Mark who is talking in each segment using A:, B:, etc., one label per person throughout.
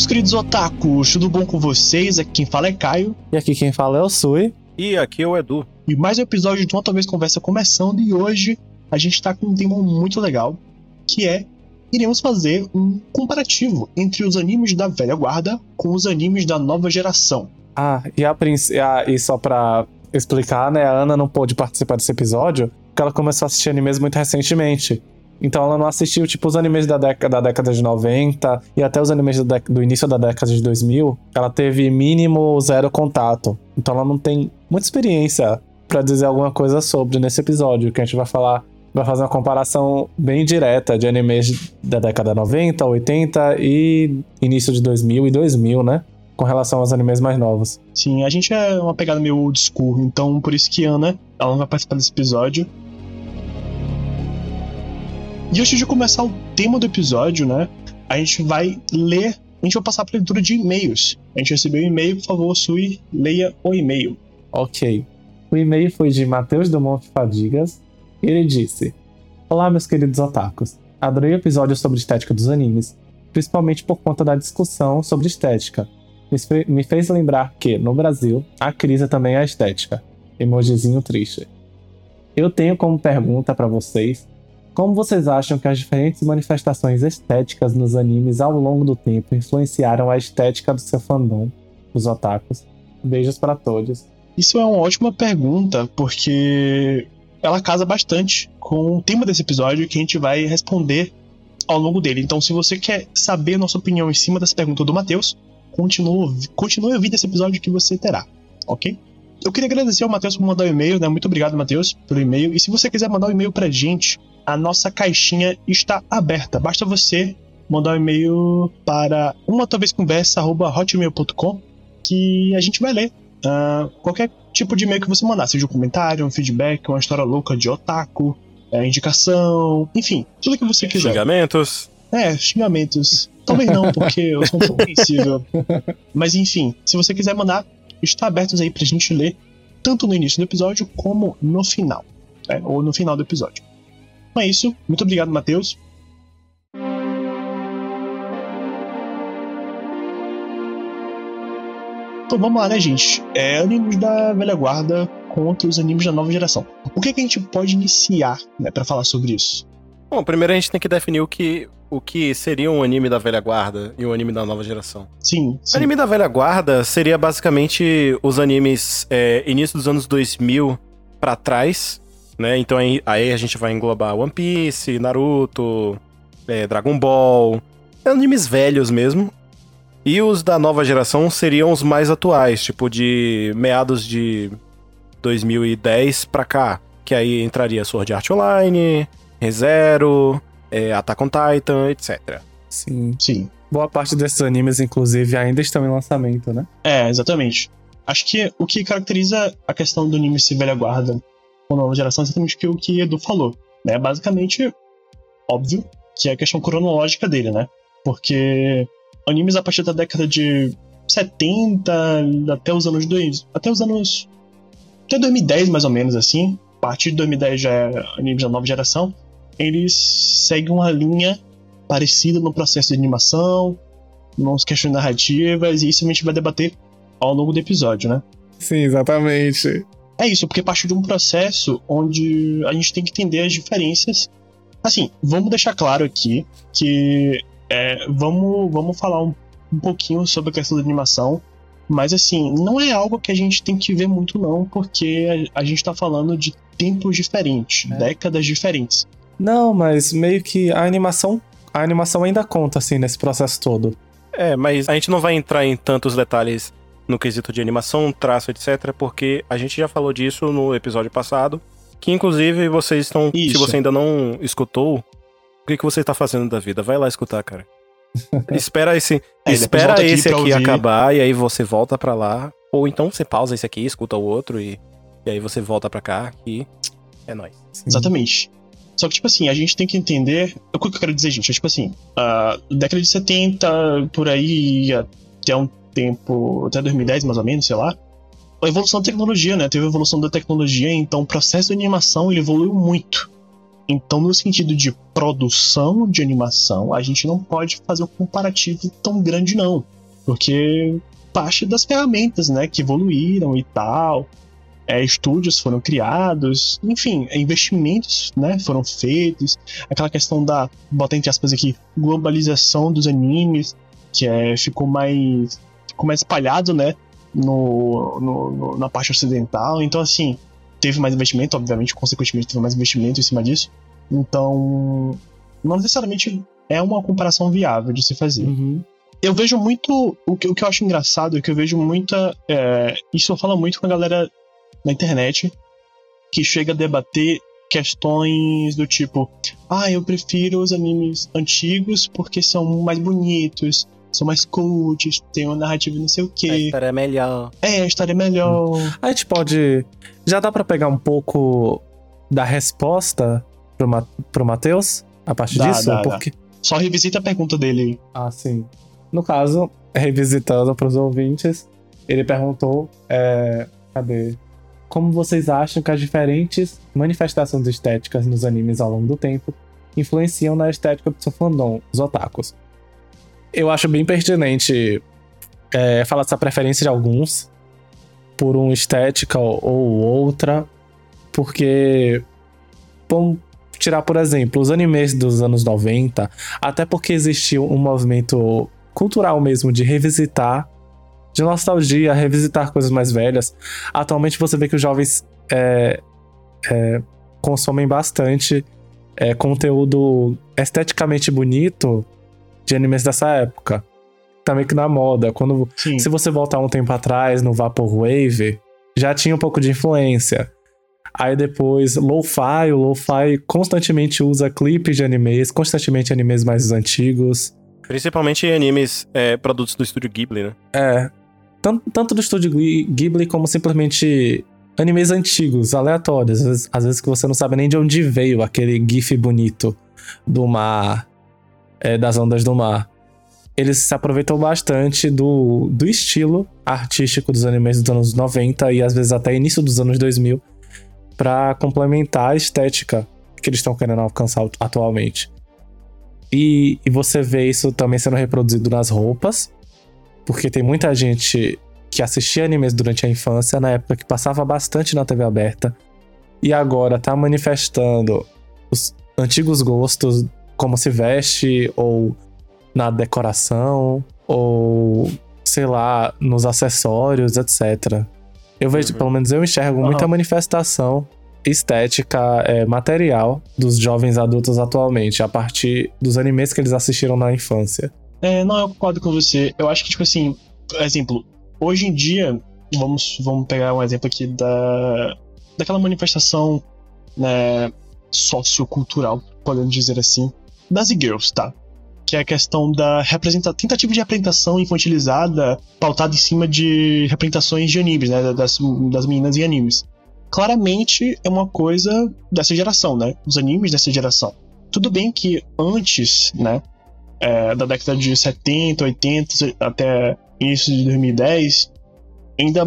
A: Meus queridos otakus, tudo bom com vocês? Aqui quem fala é Caio.
B: E aqui quem fala é o Sui.
C: E aqui é o Edu.
A: E mais um episódio de Uma Talvez Conversa começando, e hoje a gente tá com um tema muito legal, que é iremos fazer um comparativo entre os animes da velha guarda com os animes da nova geração.
B: Ah, e, a, e só pra explicar, né, a Ana não pôde participar desse episódio, porque ela começou a assistir animes muito recentemente. Então ela não assistiu, tipo, os animes da década, da década de 90 e até os animes do, do, início da década de 2000. Ela teve mínimo zero contato. Então ela não tem muita experiência para dizer alguma coisa sobre nesse episódio, que a gente vai falar. Vai fazer uma comparação bem direta de animes da década 90, 80 e início de 2000 e 2000, né? Com relação aos animes mais novos.
A: Sim, a gente é uma pegada meio old school, então por isso que Ana, ela não vai participar desse episódio. E antes de começar o tema do episódio, né? A gente vai ler. A gente vai passar para leitura de e-mails. A gente recebeu um e-mail, por favor, Sui, leia o e-mail.
B: Ok. O e-mail foi de Matheus Dumont Fadigas. Ele disse: Olá, meus queridos otakus. Adorei o episódio sobre estética dos animes, principalmente por conta da discussão sobre estética. Me fez lembrar que, no Brasil, a crise também é estética. Emojizinho triste. Eu tenho como pergunta para vocês como vocês acham que as diferentes manifestações estéticas nos animes ao longo do tempo influenciaram a estética do seu fandom, os otakus? Beijos para todos.
A: Isso é uma ótima pergunta, porque ela casa bastante com o tema desse episódio que a gente vai responder ao longo dele. Então, se você quer saber nossa opinião em cima dessa pergunta do Matheus, continue, continue ouvindo esse episódio que você terá, ok? Eu queria agradecer ao Matheus por mandar o um e-mail, né? Muito obrigado, Matheus, pelo e-mail. E se você quiser mandar um e-mail pra gente, a nossa caixinha está aberta. Basta você mandar um e-mail para uma talvez conversa@hotmail.com que a gente vai ler. Uh, qualquer tipo de e-mail que você mandar, seja um comentário, um feedback, uma história louca de otaku, é, indicação, enfim, tudo que você quiser.
C: Xingamentos.
A: É, xingamentos. Talvez não, porque eu sou um pouco sensível. Mas enfim, se você quiser mandar, está aberto aí pra gente ler, tanto no início do episódio como no final. Né, ou no final do episódio. Então é isso. Muito obrigado, Matheus. Então vamos lá, né, gente? É animes da velha guarda contra os animes da nova geração. O que, é que a gente pode iniciar, né, para falar sobre isso?
C: Bom, primeiro a gente tem que definir o que, o que seria um anime da velha guarda e um anime da nova geração.
A: Sim. sim.
C: O anime da velha guarda seria basicamente os animes é, início dos anos 2000 para trás, né? Então aí, aí, a gente vai englobar One Piece, Naruto, é, Dragon Ball, animes velhos mesmo. E os da nova geração seriam os mais atuais, tipo de meados de 2010 pra cá. Que aí entraria Sword Art Online, ReZero, é, Attack on Titan, etc.
B: Sim. Sim. Boa parte desses animes, inclusive, ainda estão em lançamento, né?
A: É, exatamente. Acho que o que caracteriza a questão do anime se velha guarda com a nova geração é exatamente o que o Edu falou. Né? Basicamente, óbvio, que é a questão cronológica dele, né? Porque animes a partir da década de 70 até os anos 2. Até os anos. Até 2010, mais ou menos, assim. A partir de 2010 já é animes da nova geração. Eles seguem uma linha parecida no processo de animação, nas questões narrativas, e isso a gente vai debater ao longo do episódio, né?
B: Sim, exatamente.
A: É isso, porque parte de um processo onde a gente tem que entender as diferenças. Assim, vamos deixar claro aqui que é, vamos, vamos falar um, um pouquinho sobre a questão da animação, mas assim, não é algo que a gente tem que ver muito, não, porque a, a gente tá falando de tempos diferentes, é. décadas diferentes.
B: Não, mas meio que a animação. A animação ainda conta, assim, nesse processo todo.
C: É, mas a gente não vai entrar em tantos detalhes no quesito de animação, traço, etc., porque a gente já falou disso no episódio passado, que inclusive vocês estão, Isso. se você ainda não escutou, o que, que você está fazendo da vida? Vai lá escutar, cara. espera esse, é, espera aqui esse aqui acabar e aí você volta para lá, ou então você pausa esse aqui, escuta o outro e, e aí você volta para cá e é nóis.
A: Exatamente. Só que, tipo assim, a gente tem que entender. O que eu quero dizer, gente? É tipo assim, uh, década de 70, por aí, até um tempo, até 2010 mais ou menos, sei lá, a evolução da tecnologia, né? Teve a evolução da tecnologia, então o processo de animação ele evoluiu muito. Então, no sentido de produção de animação, a gente não pode fazer um comparativo tão grande, não. Porque parte das ferramentas, né, que evoluíram e tal, é, estúdios foram criados, enfim, investimentos, né, foram feitos, aquela questão da, bota entre aspas aqui, globalização dos animes, que é, ficou mais, mais espalhado, né, no, no, no, na parte ocidental, então assim, teve mais investimento, obviamente, consequentemente teve mais investimento em cima disso. Então, não necessariamente é uma comparação viável de se fazer.
B: Uhum.
A: Eu vejo muito. O que, o que eu acho engraçado é que eu vejo muita. É, isso eu falo muito com a galera na internet que chega a debater questões do tipo: ah, eu prefiro os animes antigos porque são mais bonitos, são mais cults, tem uma narrativa não sei o quê.
C: A história é melhor.
A: É, a história é melhor.
B: A gente pode. Já dá pra pegar um pouco da resposta pro, Ma pro Matheus a partir
A: Dá,
B: disso?
A: dá, dá.
B: Porque.
A: Só revisita a pergunta dele aí.
B: Ah, sim. No caso, revisitando pros ouvintes, ele perguntou. É, cadê? Como vocês acham que as diferentes manifestações estéticas nos animes ao longo do tempo influenciam na estética do seu fandom, os otakus? Eu acho bem pertinente é, falar dessa preferência de alguns por uma estética ou, ou outra, porque vamos tirar, por exemplo, os animes dos anos 90, até porque existiu um movimento cultural mesmo de revisitar, de nostalgia, revisitar coisas mais velhas. Atualmente você vê que os jovens é, é, consomem bastante é, conteúdo esteticamente bonito de animes dessa época. Tá meio que na moda. Quando,
A: Sim.
B: se você voltar um tempo atrás no Vaporwave, já tinha um pouco de influência. Aí depois, Lo-Fi, o Lo-Fi constantemente usa clipes de animes, constantemente animes mais antigos.
C: Principalmente animes é, produtos do estúdio Ghibli, né?
B: É. Tanto, tanto do estúdio Ghi- Ghibli como simplesmente animes antigos, aleatórios. Às vezes, às vezes que você não sabe nem de onde veio aquele gif bonito do mar, é, das ondas do mar. Eles se aproveitam bastante do, do estilo artístico dos animes dos anos 90 e às vezes até início dos anos 2000 para complementar a estética que eles estão querendo alcançar atualmente. E, e você vê isso também sendo reproduzido nas roupas, porque tem muita gente que assistia animes durante a infância, na época que passava bastante na TV aberta, e agora tá manifestando os antigos gostos, como se veste, ou na decoração, ou sei lá, nos acessórios, etc. Eu vejo,
C: Uhum.
B: pelo menos eu enxergo muita
A: Aham.
B: manifestação estética é, material dos jovens adultos atualmente, a partir dos animes que eles assistiram na infância.
A: É, não, eu concordo com você. Eu acho que, tipo assim, por exemplo, hoje em dia, vamos, vamos pegar um exemplo aqui da, daquela manifestação né, sociocultural, podemos dizer assim, das e-girls, tá? Que é a questão da tentativa de representação infantilizada pautada em cima de representações de animes, né? Das, das meninas em animes. Claramente é uma coisa dessa geração, né? Os animes dessa geração. Tudo bem que antes, né? é, da década de 70, 80 até início de 2010, ainda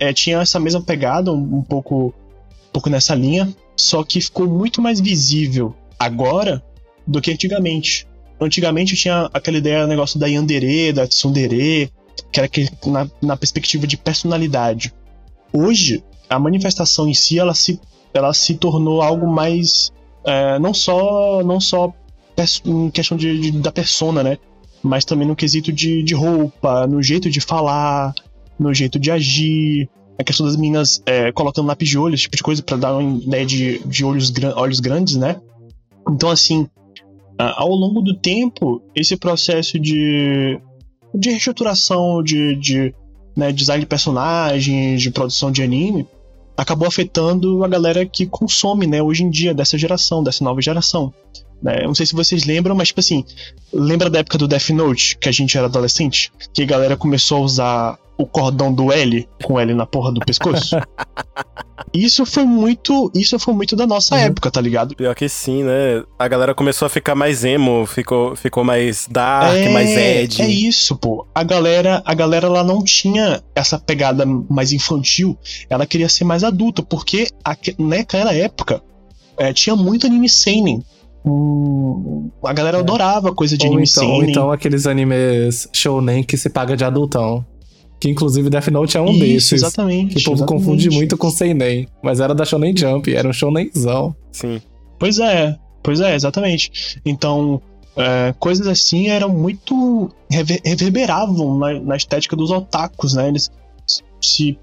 A: é, tinha essa mesma pegada, um, um pouco, um pouco nessa linha, só que ficou muito mais visível agora do que antigamente. Antigamente tinha aquela ideia, negócio da yandere, da tsundere, que era aquele, na, na perspectiva de personalidade. Hoje, a manifestação em si, ela se, ela se tornou algo mais, é, não só, não só em questão de, de- da persona, né? Mas também no quesito de, de roupa, no jeito de falar, no jeito de agir, a questão das meninas é, colocando lápis de olho, esse tipo de coisa, pra dar uma ideia de, de olhos, olhos grandes, né? Então, assim, ao longo do tempo, esse processo de, de reestruturação, de, de né, design de personagens, de produção de anime, acabou afetando a galera que consome, né, hoje em dia, dessa geração, dessa nova geração. Né? Eu não sei se vocês lembram, mas, tipo assim, lembra da época do Death Note, que a gente era adolescente? Que a galera começou a usar o cordão do L, com L na porra do pescoço? isso foi muito. Isso foi muito da nossa
B: Uhum.
A: época, tá ligado?
C: Pior que sim, né? A galera começou a ficar mais emo, ficou, ficou mais dark,
A: é,
C: mais edgy.
A: É isso, pô. A galera, a galera ela não tinha essa pegada mais infantil, ela queria ser mais adulta, porque aque- naquela época é, tinha muito anime seinen. Hum, a galera
B: É.
A: adorava coisa de
B: Ou
A: anime
B: então, ou então aqueles animes shounen que se paga de adultão. Que inclusive Death Note é um
A: Isso,
B: desses.
A: exatamente.
B: Que o povo
A: exatamente.
B: confunde muito com seinen. Mas era da Shonen Jump, era um shounenzão.
C: Sim.
A: Pois é, pois é, exatamente. Então, é, coisas assim eram muito. rever- reverberavam na, na estética dos otakus, né? Eles se- se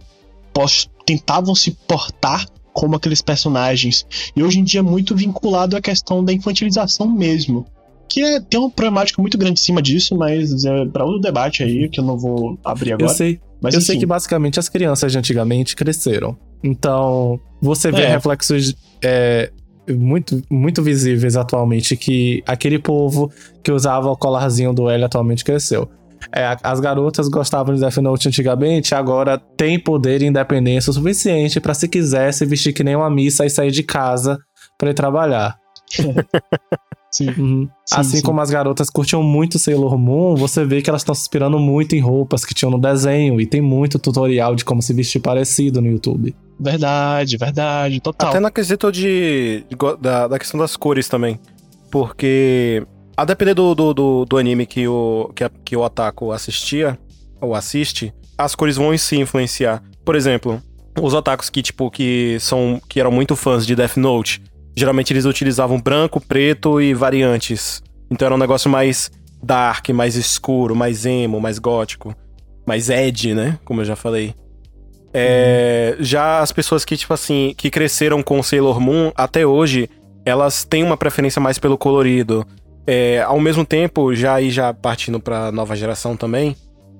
A: pos- tentavam se portar como aqueles personagens. E hoje em dia é muito vinculado à questão da infantilização mesmo. Que é, tem uma problemática muito grande em cima disso, mas é para outro debate aí, que eu não vou abrir agora.
B: Eu sei,
A: mas
B: eu
A: enfim,
B: sei que basicamente as crianças de antigamente cresceram. Então, você vê
A: É.
B: reflexos é, muito, muito visíveis atualmente que aquele povo que usava o colarzinho do L atualmente cresceu. É, as garotas gostavam de Death Note antigamente, agora tem poder e independência o suficiente pra se quiser se vestir que nem uma missa e sair de casa pra ir trabalhar.
A: sim,
B: Uhum.
A: Sim,
B: assim
A: sim.
B: como as garotas curtiam muito Sailor Moon, você vê que elas estão se inspirando muito em roupas que tinham no desenho e tem muito tutorial de como se vestir parecido no YouTube.
A: verdade, verdade, total.
C: Até na quesito de, da, da questão das cores também. Porque, a depender do, do, do, do anime que o, que, a- que o Otaku assistia, ou assiste, as cores vão se influenciar. Por exemplo, os otakus que, tipo, que são. que eram muito fãs de Death Note, geralmente eles utilizavam branco, preto e variantes. Então era um negócio mais dark, mais escuro, mais emo, mais gótico, mais edgy, né? Como eu já falei. É, já as pessoas que, tipo assim, que cresceram com Sailor Moon até hoje, elas têm uma preferência mais pelo colorido. É, ao mesmo tempo, já aí já partindo pra nova geração também,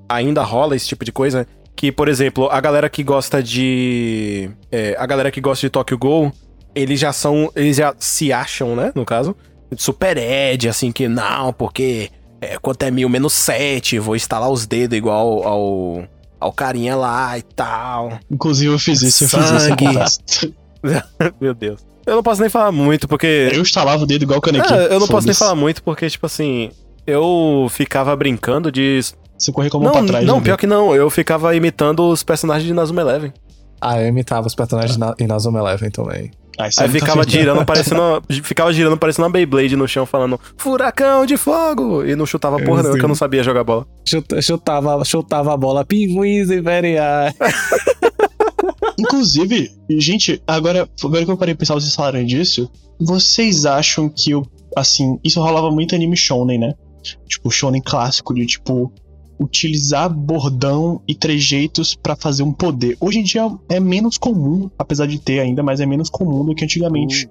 C: ainda rola esse tipo de coisa. Que, por exemplo, a galera que gosta de. é, a galera que gosta de Tokyo Ghoul, eles já são. Eles já se acham, né? No caso, super ed, assim, que não, porque. É, quanto é mil menos sete, vou instalar os dedos igual ao, ao carinha lá e tal.
A: Inclusive eu fiz isso, eu fiz isso,
C: Sangue. Meu Deus. Eu não posso nem falar muito, porque.
A: Eu estalava o dedo igual o canequinho.
C: É, eu não posso nem falar muito, porque, tipo assim. Eu ficava brincando de.
A: Você correr com a mão
C: Não,
A: pra trás.
C: não
A: né,
C: pior que não. Eu ficava imitando os personagens de Nazuma Eleven.
B: Ah, eu imitava os personagens na, em Nazuma Eleven também.
A: Ah, isso
C: Aí ficava
A: não.
C: girando, parecendo. ficava girando, parecendo uma Beyblade no chão, falando Furacão de fogo! E não chutava porra nenhuma, que eu não sabia jogar bola.
B: Chuta- Chutava, chutava a bola, pinguins e veriai.
A: Inclusive, gente, agora, agora que eu parei de pensar, vocês falaram disso, vocês acham que, eu, assim, isso rolava muito anime shonen, né? Tipo, shonen clássico, de, tipo, utilizar bordão e trejeitos pra fazer um poder. Hoje em dia é menos comum, apesar de ter ainda, mas é menos comum do que antigamente.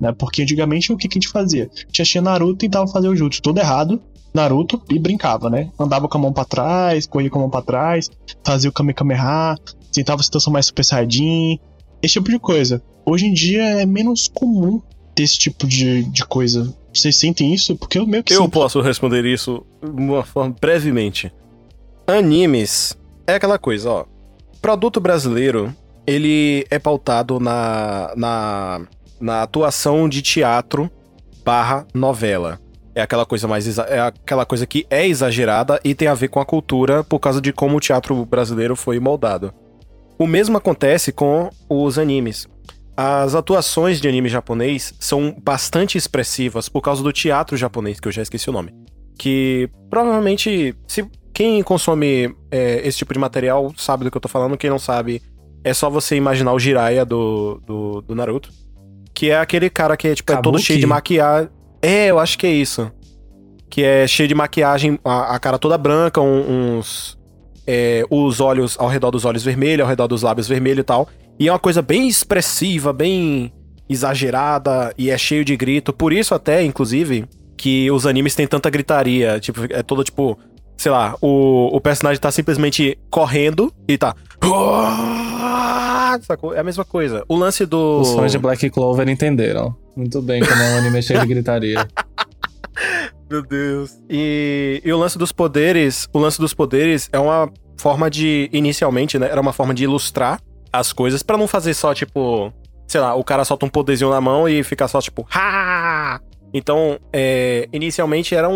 A: Né? Porque antigamente o que, que a gente fazia? Tinha tinha Naruto e tentava fazer o jutsu todo errado, Naruto, e brincava, né? Andava com a mão pra trás, corria com a mão pra trás, fazia o Kamehameha, tentava se transformar em Super Saiyajin, esse tipo de coisa. Hoje em dia é menos comum ter esse tipo de, de coisa. Vocês sentem isso? Porque eu meio que
C: Eu
A: sinto.
C: posso responder isso de uma forma brevemente. Animes é aquela coisa, ó. Produto brasileiro, ele é pautado na, na, na atuação de teatro barra novela. É aquela coisa mais é aquela coisa que é exagerada e tem a ver com a cultura por causa de como o teatro brasileiro foi moldado. O mesmo acontece com os animes. As atuações de anime japonês são bastante expressivas por causa do teatro japonês, que eu já esqueci o nome. Que provavelmente, se quem consome é, esse tipo de material sabe do que eu tô falando, quem não sabe, é só você imaginar o Jiraiya do, do, do Naruto. Que é aquele cara que é, tipo, é todo cheio de maquiagem. É, eu acho que é isso. Que é cheio de maquiagem, a, a cara toda branca, um- uns. É, os olhos ao redor dos olhos vermelhos, ao redor dos lábios vermelhos e tal. E é uma coisa bem expressiva, bem exagerada e é cheio de grito. Por isso, até, inclusive, que os animes têm tanta gritaria. Tipo, é todo tipo. Sei lá, o, o personagem tá simplesmente correndo e tá. É a mesma coisa. O lance do.
B: Os fãs de Black Clover entenderam. Muito bem como é um anime cheio de gritaria.
C: Meu Deus. E, e o lance dos poderes, o lance dos poderes é uma forma de, inicialmente, né, era uma forma de ilustrar as coisas pra não fazer só, tipo, sei lá, o cara solta um poderzinho na mão e fica só, tipo, ha! Então, é, inicialmente era um,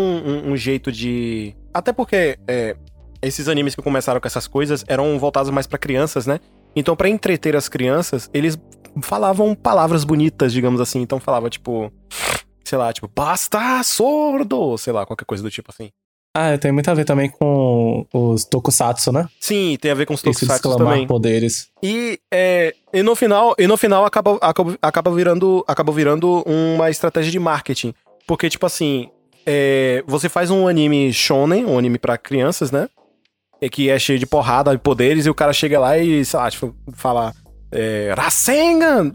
C: um- um jeito de... Até porque é, esses animes que começaram com essas coisas eram voltados mais pra crianças, né? Então, pra entreter as crianças, eles falavam palavras bonitas, digamos assim. Então falava, tipo, sei lá, tipo, basta sordo, sei lá, qualquer coisa do tipo assim.
B: Ah, tem muito a ver também com os tokusatsu, né?
C: Sim, tem a ver com os tokusatsu
B: exclamar
C: também.
B: poderes.
C: E, é, e no final, e no final acaba, acaba, acaba, virando, acaba virando uma estratégia de marketing. Porque, tipo assim, é, você faz um anime shonen, um anime pra crianças, né? E que é cheio de porrada, de poderes, e o cara chega lá e, sei lá, tipo, fala... É, Rasengan!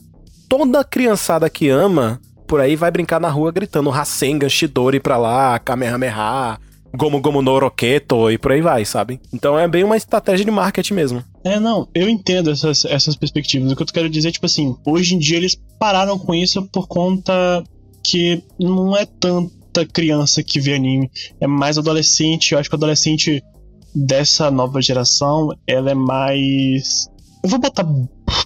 C: Toda criançada que ama, por aí vai brincar na rua gritando Rasengan, Shidori pra lá, Kamehameha, Gomu Gomu no Roketo e por aí vai, sabe? Então é bem uma estratégia de marketing mesmo.
A: É, não, eu entendo essas, essas perspectivas. O que eu quero dizer tipo assim, hoje em dia eles pararam com isso por conta que não é tanta criança que vê anime, é mais adolescente. Eu acho que o adolescente dessa nova geração, ela é mais. Eu vou botar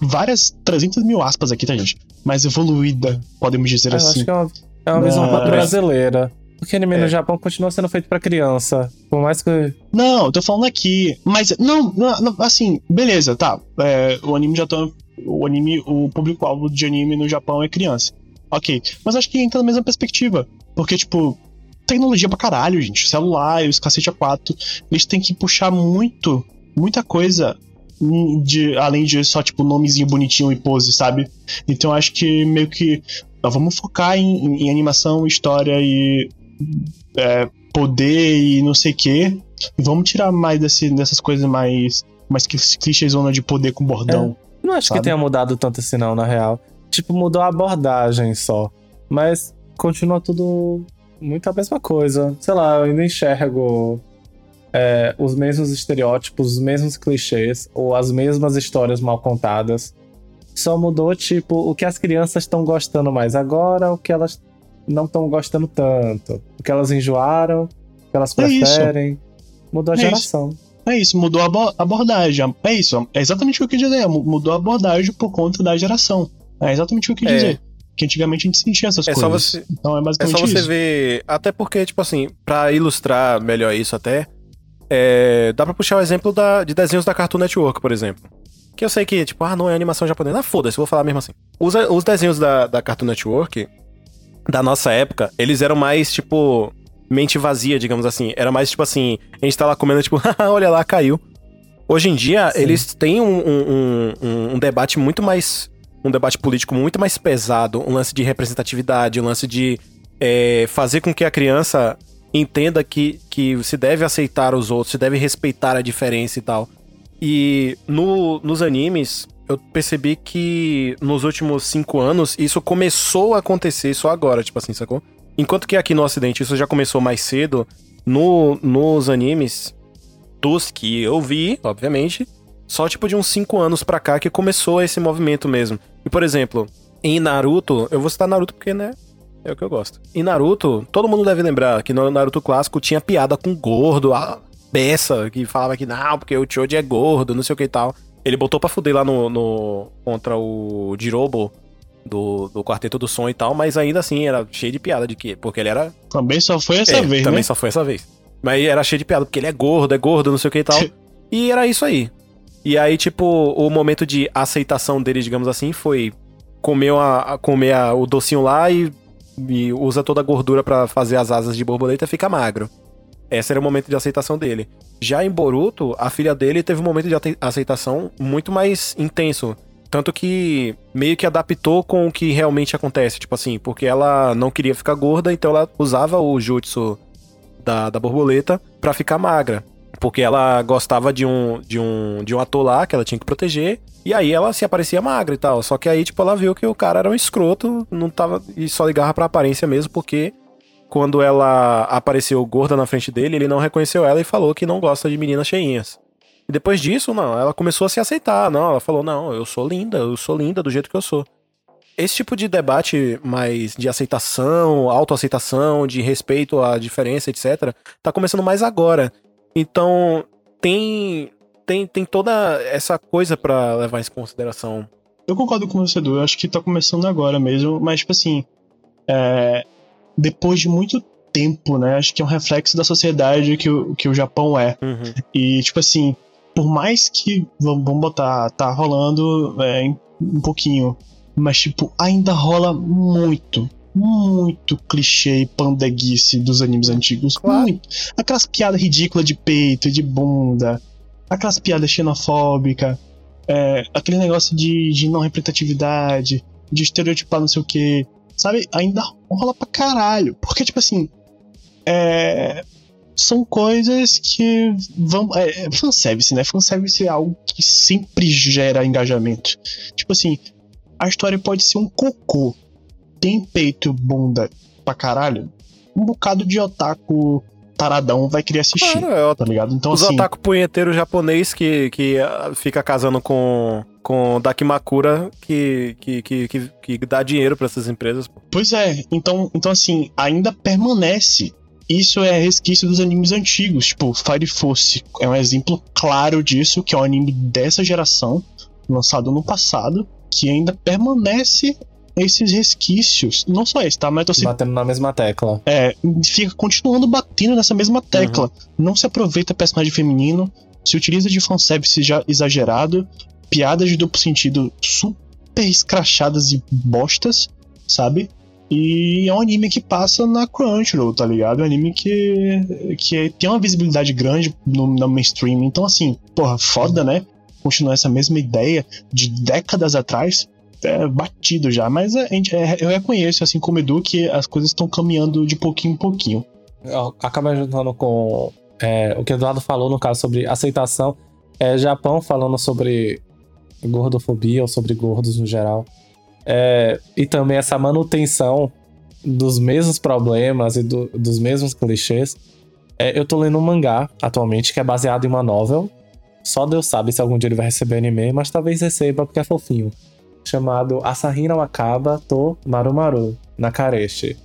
A: várias 300 mil aspas aqui, tá, gente? Mais evoluída, podemos dizer
B: Ah, eu
A: assim.
B: acho que é uma, é uma visão
A: Mas-
B: brasileira. Porque anime
A: É.
B: no Japão continua sendo feito pra criança. Por mais que.
A: Não, eu tô falando aqui. Mas, não, não, não, assim, beleza, tá. É, o anime já tá. O anime, o público-alvo de anime no Japão é criança. Ok. Mas acho que entra na mesma perspectiva. Porque, tipo, tecnologia pra caralho, gente. Celular, os cacete A4. Eles têm que puxar muito, muita coisa. De, além de só, tipo, nomezinho bonitinho e pose, sabe? Então acho que meio que. ó, vamos focar em, em- animação, história e. é, poder e não sei o quê. Vamos tirar mais desse, dessas coisas mais. Mais clichê zona de poder com bordão.
B: Não acho
A: Sabe?
B: que tenha mudado tanto assim, não, na real. Tipo, mudou a abordagem só. Mas continua tudo muito a mesma coisa. Sei lá, eu ainda enxergo é, os mesmos estereótipos, os mesmos clichês, ou as mesmas histórias mal contadas. Só mudou, tipo, o que as crianças estão gostando mais agora, o que elas não estão gostando tanto. O que elas enjoaram, o que elas
A: É isso.
B: preferem. Mudou a
A: É isso.
B: geração.
A: É isso, mudou a abo- abordagem. É isso, é exatamente o que eu quis dizer. mu- Mudou a abordagem por conta da geração. É exatamente o que eu quis
C: É.
A: dizer. Que antigamente a gente sentia essas
C: É só
A: coisas.
C: você-
A: Então é
C: É
A: basicamente
C: só você
A: isso.
C: ver. Até porque, tipo assim, pra ilustrar melhor isso até, é, dá pra puxar o exemplo da, de desenhos da Cartoon Network, por exemplo. Que eu sei que, tipo, ah, não é animação japonesa. Ah, foda-se, eu vou falar mesmo assim. Os, os desenhos da, da Cartoon Network, da nossa época, eles eram mais, tipo, mente vazia, digamos assim. Era mais, tipo assim, a gente tá lá comendo, tipo, "Ah, olha lá, caiu. Hoje em dia,
B: Sim.
C: eles têm um, um, um, um debate muito mais. Um debate político muito mais pesado, um lance de representatividade, um lance de é, fazer com que a criança entenda que, que se deve aceitar os outros, se deve respeitar a diferença e tal. E no, nos animes, eu percebi que nos últimos cinco anos isso começou a acontecer só agora, tipo assim, sacou? Enquanto que aqui no Ocidente isso já começou mais cedo, no, nos animes, dos que eu vi, obviamente, só tipo de uns cinco anos pra cá que começou esse movimento mesmo. E por exemplo, em Naruto, eu vou citar Naruto porque, né, é o que eu gosto. Em Naruto, todo mundo deve lembrar que no Naruto clássico tinha piada com gordo, a beça, que falava que não, porque o Choji é gordo, não sei o que e tal. Ele botou pra fuder lá no, no contra o Jirobo do, do Quarteto do Som e tal, mas ainda assim era cheio de piada de que, porque ele era
A: Também só foi essa
C: é,
A: vez,
C: também
A: né?
C: só foi essa vez. Mas era cheio de piada, porque ele é gordo, é gordo, não sei o que e tal. e era isso aí. E aí, tipo, o momento de aceitação dele, digamos assim, foi comer, uma, a- comer a- o docinho lá e, e usa toda a gordura pra fazer as asas de borboleta fica magro. Esse era o momento de aceitação dele. Já em Boruto, a filha dele teve um momento de aceitação muito mais intenso. Tanto que meio que adaptou com o que realmente acontece. Tipo assim, porque ela não queria ficar gorda, então ela usava o jutsu da, da borboleta pra ficar magra. Porque ela gostava de um, de, um, de um ator lá que ela tinha que proteger. E aí ela se aparecia magra e tal. Só que aí, tipo, ela viu que o cara era um escroto, não tava. E só ligava pra aparência mesmo, porque quando ela apareceu gorda na frente dele, ele não reconheceu ela e falou que não gosta de meninas cheinhas. E depois disso, não, ela começou a se aceitar. Não, ela falou: não, eu sou linda, eu sou linda do jeito que eu sou. Esse tipo de debate mais de aceitação, autoaceitação, de respeito à diferença, etc., tá começando mais agora. Então, tem tem, tem toda essa coisa pra levar em consideração.
A: Eu concordo com você, Edu. Eu acho que tá começando agora mesmo, mas, tipo assim, é, depois de muito tempo, né? Acho que é um reflexo da sociedade que o, que o Japão é.
C: Uhum.
A: E, tipo assim, por mais que, vamos botar, tá rolando é, um pouquinho Mas, tipo, ainda rola muito, muito clichê e pandeguice dos animes antigos.
C: Claro.
A: Muito. Aquelas piadas ridículas de peito e de bunda. Aquelas piadas xenofóbicas. É, aquele negócio de, de não representatividade, de estereotipar não sei o que. Sabe? Ainda rola pra caralho. Porque, tipo assim. É, são coisas que vão. É, é fanservice, né? Fanservice é algo que sempre gera engajamento. Tipo assim, a história pode ser um cocô. Tem peito, bunda pra caralho. Um bocado de otaku taradão vai querer assistir.
C: Claro, o-
A: Tá ligado? Então,
C: Os
A: assim.
C: otaku punheteiro japonês que, que ah, fica casando com, com Dakimakura que, que, que, que, que dá dinheiro pra essas empresas.
A: Pois é, então, então assim, ainda permanece. Isso é resquício dos animes antigos, tipo, Fire Force é um exemplo claro disso, que é um anime dessa geração, lançado no passado, que ainda permanece esses resquícios. Não só esse, tá? Mas tô citando
B: Batendo na mesma tecla.
A: é, fica continuando batendo nessa mesma tecla. Não se aproveita personagem feminino, se utiliza de fanservice já exagerado, piadas de duplo sentido super escrachadas e bostas, sabe? E é um anime que passa na Crunchyroll, tá ligado? É um anime que, que é- tem uma visibilidade grande no, no mainstream. Então, assim, porra, foda, né? Continuar essa mesma ideia de décadas atrás. É batido já, mas a gente, é, eu reconheço, assim como Edu, que as coisas estão caminhando de pouquinho em pouquinho.
B: Acaba juntando com é, o que Eduardo falou, no caso, sobre aceitação. É Japão falando sobre gordofobia ou sobre gordos no geral. É, e também essa manutenção dos mesmos problemas e do- dos mesmos clichês. É, eu tô lendo um mangá atualmente que é baseado em uma novel. Só Deus sabe se algum dia ele vai receber anime, mas talvez receba porque é fofinho. Chamado Asahina Wakaba to Marumaru Nakareshi.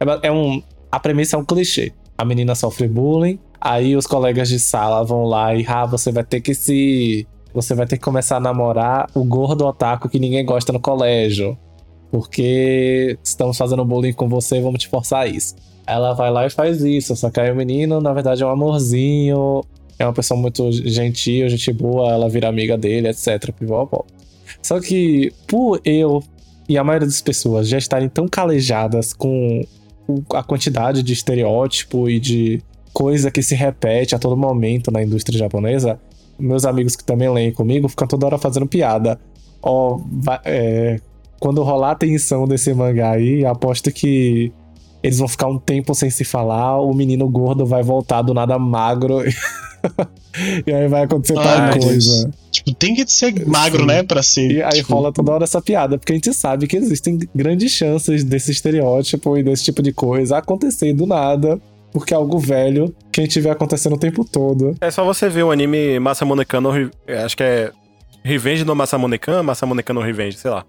B: É, é um, a premissa é um clichê. A menina sofre bullying, aí os colegas de sala vão lá e ah, você vai ter que se. Você vai ter que começar a namorar o gordo otaku que ninguém gosta no colégio. Porque estamos fazendo bullying com você vamos te forçar a isso. Ela vai lá e faz isso, só que aí o menino, na verdade, é um amorzinho, é uma pessoa muito gentil, gente boa, ela vira amiga dele, etc. pipopó. Só que, por eu e a maioria das pessoas já estarem tão calejadas com a quantidade de estereótipo e de coisa que se repete a todo momento na indústria japonesa, meus amigos que também leem comigo ficam toda hora fazendo piada. Ó, vai- é, quando rolar a tensão desse mangá aí, aposto que eles vão ficar um tempo sem se falar, o menino gordo vai voltar do nada magro e aí vai acontecer
A: Ai,
B: tal
A: meu Deus. Tipo, tem que ser magro,
B: Sim.
A: né? Pra ser.
B: E aí
A: tipo,
B: rola toda hora essa piada, porque a gente sabe que existem grandes chances desse estereótipo e desse tipo de coisa acontecer do nada, porque é algo velho que a gente vê acontecendo o tempo todo.
C: É só você ver o anime Masamonekan no Re- é, Acho que é Revenge no Masamonekan, Masamonekan no Revenge, sei lá.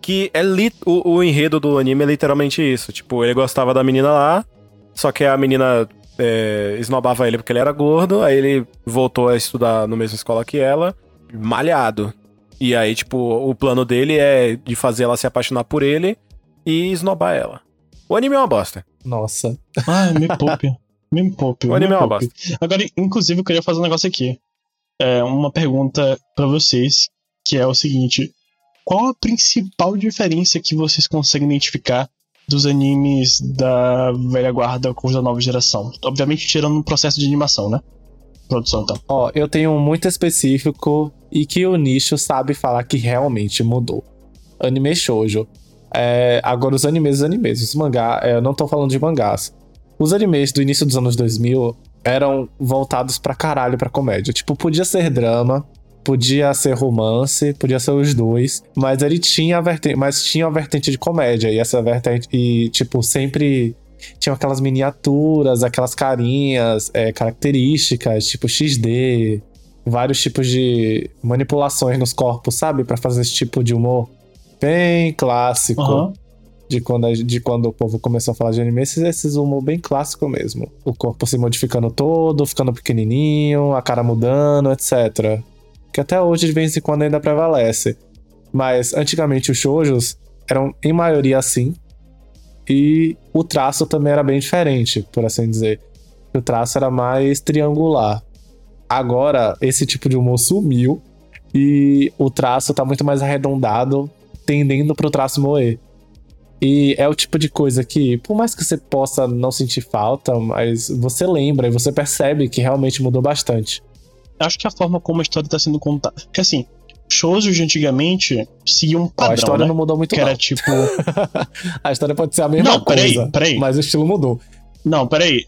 C: Que é li... o, o enredo do anime é literalmente isso. Tipo, ele gostava da menina lá, só que a menina é, esnobava ele porque ele era gordo, aí ele voltou a estudar na mesma escola que ela, malhado. E aí, tipo, o plano dele é de fazer ela se apaixonar por ele e esnobar ela. O anime é uma bosta.
B: Nossa.
A: Ah, me poupe. me poupe.
C: O
A: me
C: anime é uma
A: poupe. Agora, inclusive, eu queria fazer um negócio aqui. É uma pergunta pra vocês, que é o seguinte: qual a principal diferença que vocês conseguem identificar dos animes da velha guarda com os da nova geração? Obviamente, tirando o processo de animação, né? Produção, então.
B: Ó, eu tenho um muito específico e que o nicho sabe falar que realmente mudou. Anime shoujo. É, agora os animes, os animes, os mangá, é, eu não tô falando de mangás. Os animes do início dos anos 2000 eram voltados pra caralho pra comédia. Tipo, podia ser drama, podia ser romance, podia ser os dois, mas ele tinha a vertente, mas tinha a vertente de comédia e essa vertente e tipo sempre tinha aquelas miniaturas, aquelas carinhas é, características, tipo XD, vários tipos de manipulações nos corpos, sabe? Pra fazer esse tipo de humor bem clássico
A: Aham.
B: de, quando, a- de quando o povo começou a falar de anime. Esses, esses humor bem clássico mesmo. O corpo se modificando todo, ficando pequenininho, a cara mudando, etc. Que até hoje, de vez em quando, ainda prevalece. Mas antigamente os shoujos eram em maioria assim. E o traço também era bem diferente, por assim dizer. O traço era mais triangular. Agora, esse tipo de humor sumiu. E o traço tá muito mais arredondado. tendendo pro traço moe. E é o tipo de coisa que, por mais que você possa não sentir falta, mas você lembra e você percebe que realmente mudou bastante.
A: Acho que a forma como a história tá sendo contada. Porque assim, shows de antigamente seguiam um padrão.
B: a história
A: né?
B: não mudou muito,
A: Que
B: não.
A: era tipo.
B: a história pode ser a mesma
A: Não, peraí,
B: coisa,
A: peraí.
B: mas o estilo mudou.
A: Não, peraí.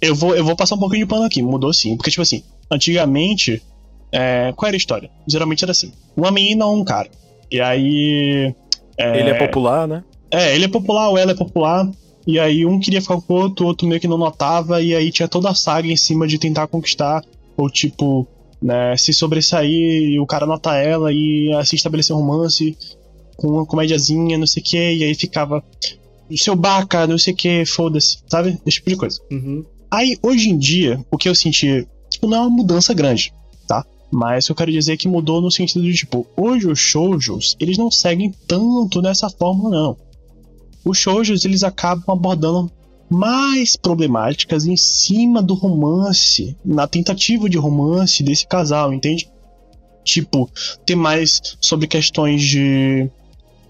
A: Eu vou, eu vou passar um pouquinho de pano aqui. Mudou sim. Porque, tipo assim, antigamente. é, qual era a história? Geralmente era assim: uma menina ou um cara. E aí. é,
C: Ele é popular, né?
A: É, ele é popular ou ela é popular. E aí um queria ficar com o outro, o outro meio que não notava. E aí tinha toda a saga em cima de tentar conquistar. Ou tipo, né, se sobressair e o cara nota ela e assim estabelecer um romance com uma comédiazinha, não sei o que. E aí ficava. Seu baca, não sei o que, foda-se, sabe? Esse tipo de coisa.
B: Uhum.
A: Aí, hoje em dia, o que eu senti, tipo, não é uma mudança grande, tá? Mas eu quero dizer que mudou no sentido de, tipo, hoje os shoujos, eles não seguem tanto nessa fórmula, não. Os shoujos, eles acabam abordando mais problemáticas em cima do romance, na tentativa de romance desse casal, entende? Tipo, ter mais sobre questões de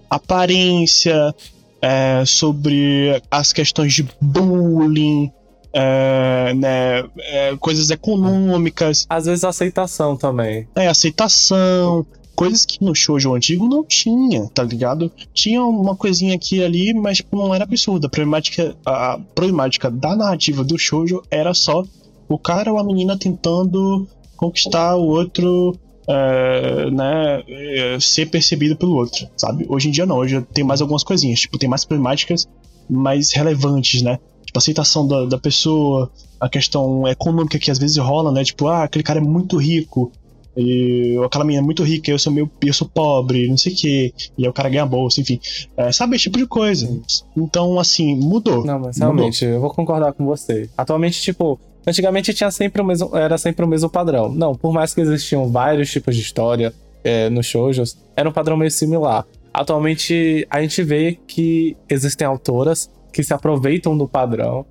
A: aparência, é, sobre as questões de bullying, é, né, é, coisas econômicas,
B: Às vezes aceitação também.
A: é, aceitação, coisas que no shoujo antigo não tinha, tá ligado? Tinha uma coisinha aqui e ali, mas tipo, não era absurda. A problemática, a problemática da narrativa do shoujo era só o cara ou a menina tentando conquistar o outro, é, né, é, ser percebido pelo outro, sabe? Hoje em dia não, hoje tem mais algumas coisinhas, tipo, tem mais problemáticas mais relevantes, né? Tipo, aceitação da, da pessoa, a questão econômica que às vezes rola, né? Tipo, ah, aquele cara é muito rico, e aquela menina é muito rica, eu sou meio, eu sou pobre, não sei o que, e aí o cara ganha bolsa, enfim. É, sabe, esse tipo de coisa. Então, assim, mudou.
B: Não, mas
A: Mudou.
B: realmente, eu vou concordar com você. Atualmente, tipo, antigamente tinha sempre o mesmo, era sempre o mesmo padrão. Não, por mais que existiam vários tipos de história é, nos shoujos, era um padrão meio similar. Atualmente, a gente vê que existem autoras que se aproveitam do padrão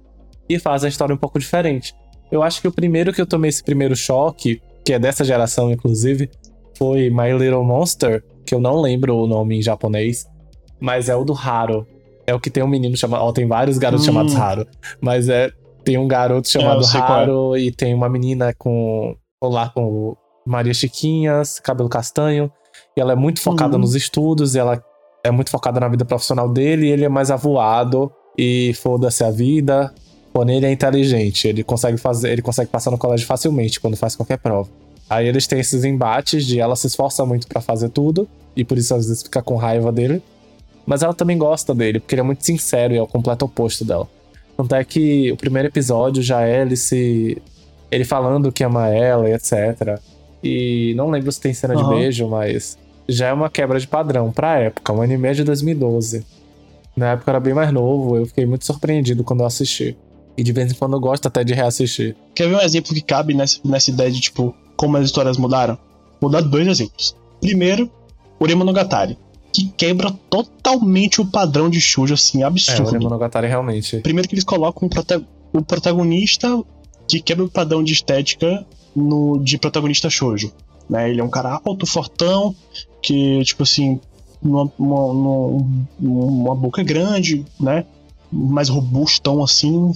B: e fazem a história um pouco diferente. Eu acho que o primeiro que eu tomei esse primeiro choque, que é dessa geração, inclusive, foi My Little Monster, que eu não lembro o nome em japonês, mas é o do Haro. É o que tem um menino chamado. Ó, tem vários garotos
A: Hum.
B: chamados Haro. Mas é. Tem um garoto chamado
A: sei qual é.
B: Haro e tem uma menina com. lá com Maria Chiquinhas, cabelo castanho. E ela é muito focada
A: Uhum.
B: nos estudos, e ela é muito focada na vida profissional dele, e ele é mais avoado e foda-se a vida. Porém, ele é inteligente, ele consegue fazer, ele consegue passar no colégio facilmente quando faz qualquer prova. Aí eles têm esses embates de ela se esforça muito pra fazer tudo, e por isso às vezes fica com raiva dele. Mas ela também gosta dele, porque ele é muito sincero e é o completo oposto dela. Tanto é que o primeiro episódio já é ele se. ele falando que ama ela e etc. E não lembro se tem cena de
A: Aham.
B: beijo, mas já é uma quebra de padrão pra época. Um anime é de 2012. Na época eu era bem mais novo, eu fiquei muito surpreendido quando eu assisti. E de vez em quando eu gosto até de reassistir.
A: Quer ver um exemplo que cabe nessa, nessa ideia de, tipo, como as histórias mudaram? Vou dar dois exemplos. Primeiro, Uremonogatari, que quebra totalmente o padrão de shoujo, assim,
B: É,
A: absurdo.
B: Monogatari realmente.
A: Primeiro que eles colocam o, prota- o protagonista que quebra o padrão de estética no, de protagonista shoujo. Né? Ele é um cara alto, fortão, que, tipo assim, numa, uma, numa- uma boca grande, né? Mais robustão assim.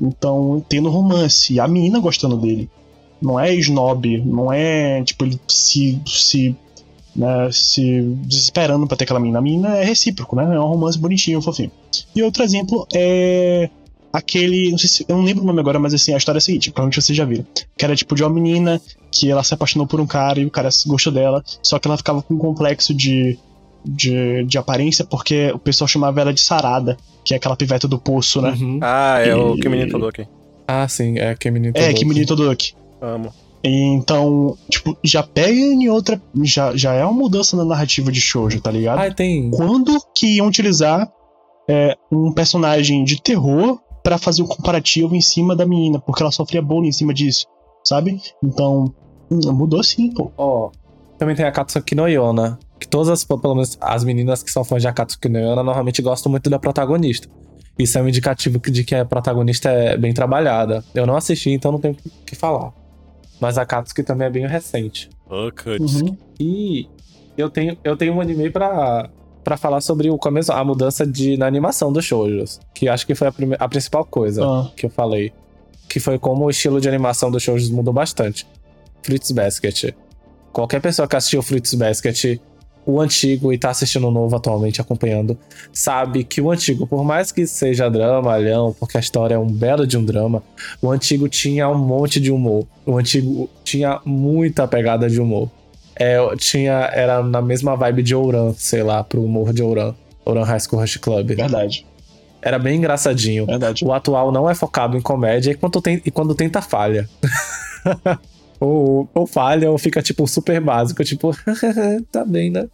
A: Então, tendo romance. A menina gostando dele. Não é snob, não é, tipo, ele se. se né, se desesperando pra ter aquela menina. A menina é recíproco, né? É um romance bonitinho, fofinho. E outro exemplo é aquele. Não sei se. Eu não lembro o nome agora, mas assim, a história é a seguinte, provavelmente vocês já viram. Que era tipo de uma menina que ela se apaixonou por um cara e o cara gostou dela, só que ela ficava com um complexo de. De, de aparência, porque o pessoal chamava ela de Sarada, que é aquela piveta do poço, né?
B: Uhum.
C: Ah, é o
A: E-
C: Kimi Todoki.
B: Ah, sim, é que menino
A: É, que menino Todoroki.
C: Amo.
A: Então, tipo, já pega em outra. Já, já é uma mudança na narrativa de Shoujo, tá ligado?
B: Ah, tem.
A: Quando que iam utilizar é, um personagem de terror pra fazer um comparativo em cima da menina, porque ela sofria bullying em cima disso, sabe? Então, hum, mudou sim, pô.
B: Ó, também tem a Katsuki no Yona. Que todas as, pelo menos as meninas que são fãs de Akatsuki no Yona normalmente gostam muito da protagonista. Isso é um indicativo de que a protagonista é bem trabalhada. Eu não assisti, então não tenho o que falar. Mas a Katsuki também é bem recente.
C: Cuts.
A: Uhum.
B: E eu tenho, eu tenho um anime pra, para falar sobre o começo, a mudança de, na animação dos shoujos, que acho que foi a, prime, a principal coisa
A: Ah.
B: que eu falei. Que foi como o estilo de animação dos shoujos mudou bastante. Fruits Basket. Qualquer pessoa que assistiu Fruits Basket, o antigo e tá assistindo o novo atualmente, acompanhando, sabe que o antigo, por mais que seja dramalhão, porque a história é um belo de um drama, o antigo tinha um monte de humor. O antigo tinha muita pegada de humor. É, tinha, era na mesma vibe de Ouran, sei lá, pro humor de Ouran. Ouran High School Rush Club.
A: Verdade,
B: Era bem engraçadinho.
A: verdade.
B: O atual não é focado em comédia e quando, tem, e quando tenta, falha. ou, ou falha, ou fica, tipo, super básico, tipo, tá bem, né?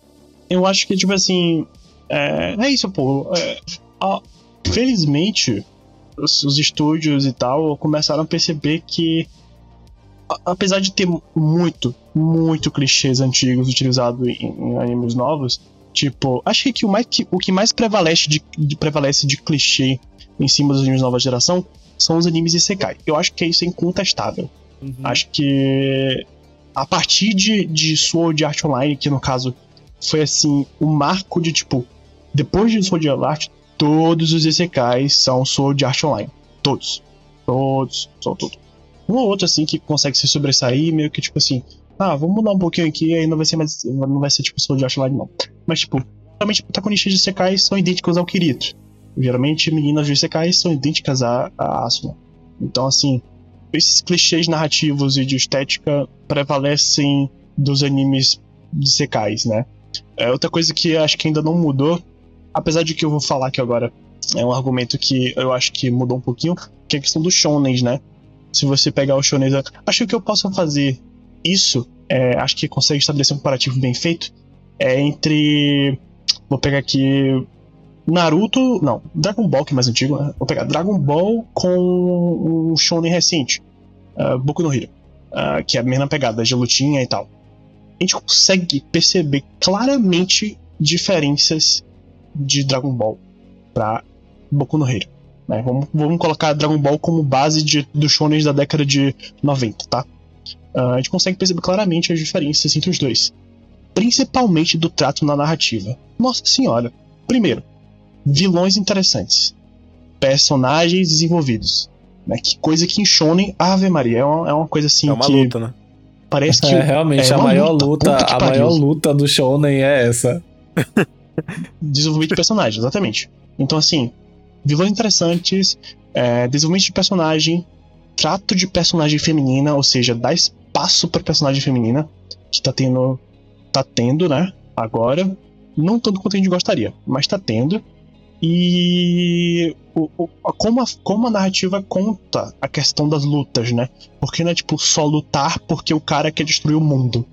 A: Eu acho que, tipo assim. É, é isso, pô. É, felizmente, os, os estúdios e tal começaram a perceber que. Apesar de ter muito, muito clichês antigos utilizados em, em animes novos, tipo, acho que, o, mais, o que mais prevalece de, de- prevalece de clichê em cima dos animes nova geração são os animes Isekai. Eu acho que isso é incontestável. Acho que a partir de, de Sword Art Online, que no caso foi assim, o marco de tipo, depois de Sword Art, todos os Isekais são Sword Art Online. Todos. Todos, são todos. Um ou outro assim que consegue se sobressair, meio que tipo assim, ah, vamos mudar um pouquinho aqui, aí não vai ser mais. Não vai ser tipo Sword Art Online, não. Mas, tipo, geralmente protagonistas de Isekais são idênticos ao Kirito. Geralmente meninas de Isekais são idênticas a, a Asuna. Então, assim, esses clichês narrativos e de estética prevalecem dos animes de Sekais, né? É outra coisa que acho que ainda não mudou, apesar de que eu vou falar aqui agora, é um argumento que eu acho que mudou um pouquinho, que é a questão dos shonens, né? Se você pegar os shonens, acho que eu posso fazer isso, é, acho que consegue estabelecer um comparativo bem feito, é entre, vou pegar aqui Naruto, não, Dragon Ball que é mais antigo, né? Vou pegar Dragon Ball com um shonen recente, uh, Boku no Hero, uh, que é a mesma pegada de lutinha e tal. A gente consegue perceber claramente diferenças de Dragon Ball pra Boku no Hero. Né? Vamos, vamos colocar Dragon Ball como base de, dos shonens da década de 90, tá? Uh, a gente consegue perceber claramente as diferenças entre os dois. Principalmente do trato na narrativa. Nossa senhora. Primeiro, vilões interessantes. Personagens desenvolvidos. Né? Que coisa que em Shonen, Ave Maria, é uma, é uma coisa assim
C: É uma
A: que
C: luta, né?
A: parece que.
B: É, realmente,
A: é
B: a maior
A: luta,
B: luta, a
A: pariu.
B: maior luta do Shonen é essa.
A: Desenvolvimento de personagem, exatamente. Então, assim, vilões interessantes, é, desenvolvimento de personagem, trato de personagem feminina, ou seja, dá espaço pra personagem feminina, que tá tendo. tá tendo, né? Agora. Não tanto quanto a gente gostaria, mas tá tendo. E o, o- como, a, como a narrativa conta a questão das lutas, né? Porque não é tipo só lutar porque o cara quer destruir o mundo.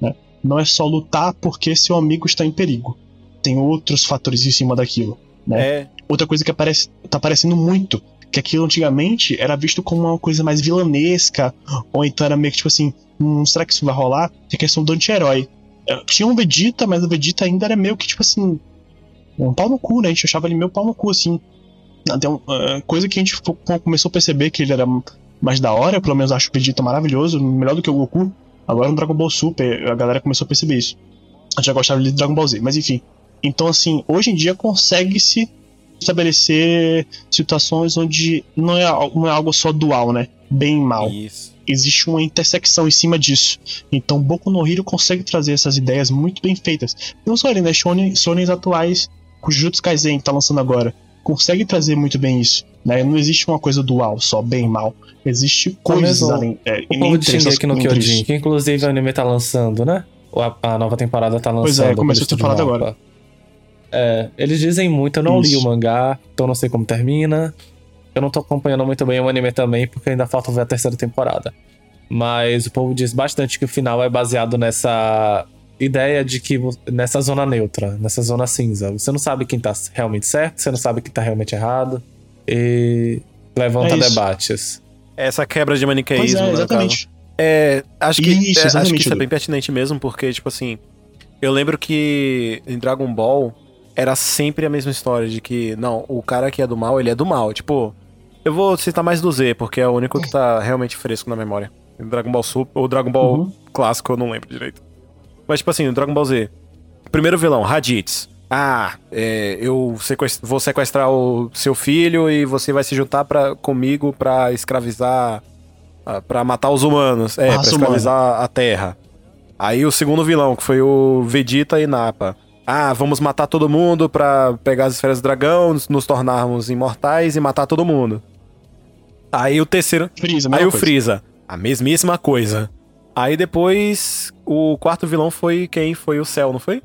A: Né? Não é só lutar porque seu amigo está em perigo. Tem outros fatores em cima daquilo. Né?
C: É,
A: Outra coisa que aparece, tá aparecendo muito, que aquilo antigamente era visto como uma coisa mais vilanesca, ou então era meio que tipo assim, hum, será que isso vai rolar? Que é questão do anti-herói. É, Tinha um Vegeta, mas o Vegeta ainda era meio que tipo assim, um pau no cu, né? A gente achava ele meio pau no cu, assim. Até um, é, coisa que a gente começou a perceber que ele era mais da hora, eu, pelo menos acho o Vegeta maravilhoso, melhor do que o Goku. Agora no Dragon Ball Super, a galera começou a perceber isso. A gente já gostava de Dragon Ball Z, mas enfim. Então, assim, hoje em dia consegue-se estabelecer situações onde não é, não é algo só dual, né? Bem e mal.
C: isso.
A: Existe uma intersecção em cima disso. Então, Boku no Hero consegue trazer essas ideias muito bem feitas. Não só ele, né? Shonen, shonens atuais, o Jujutsu Kaisen que tá lançando agora, consegue trazer muito bem isso. Né? Não existe uma coisa dual, só bem e mal. Existe coisas
B: mesmo
A: além. É,
B: O povo de Shingeki no Kyojin, que inclusive o anime tá lançando, né? Ou a, a nova temporada tá lançando.
A: Pois é, começou a ser
B: estúdio
A: falado
B: Mappa.
A: agora.
B: É, eles dizem muito, eu não li
A: Isso.
B: o mangá, então não sei como termina. Eu não tô acompanhando muito bem o anime também, porque ainda falta ver a terceira temporada. Mas o povo diz bastante que o final é baseado nessa ideia de que nessa zona neutra, nessa zona cinza. Você não sabe quem tá realmente certo, você não sabe quem tá realmente errado. E levanta
A: É
B: debates.
C: Essa quebra de
A: Pois
C: maniqueísmo,
A: é,
C: né,
A: exatamente.
C: É, acho que,
A: Isso,
C: é, acho que isso é bem pertinente mesmo, porque, tipo assim, eu lembro que em Dragon Ball era sempre a mesma história de que, não, o cara que é do mal, ele é do mal. Tipo, eu vou citar mais do Z, porque é o único que tá realmente fresco na memória. Em Dragon Ball Super, ou Dragon Ball
A: Uhum.
C: clássico, eu não lembro direito. Mas, tipo assim, no Dragon Ball Z, primeiro vilão, Raditz. Ah, é, eu sequest- vou sequestrar o seu filho e você vai se juntar pra, comigo pra escravizar. ah, Pra matar os humanos. É, pra
A: Raça
C: escravizar a Terra. Aí o segundo vilão, que foi o Vegeta e Nappa. Ah, vamos matar todo mundo pra pegar as esferas do dragão, nos tornarmos imortais e matar todo mundo. Aí o terceiro.
A: Freeza,
C: Aí o
A: coisa.
C: Freeza. A mesmíssima coisa. Aí depois, o quarto vilão foi quem? Foi o Cell, não foi?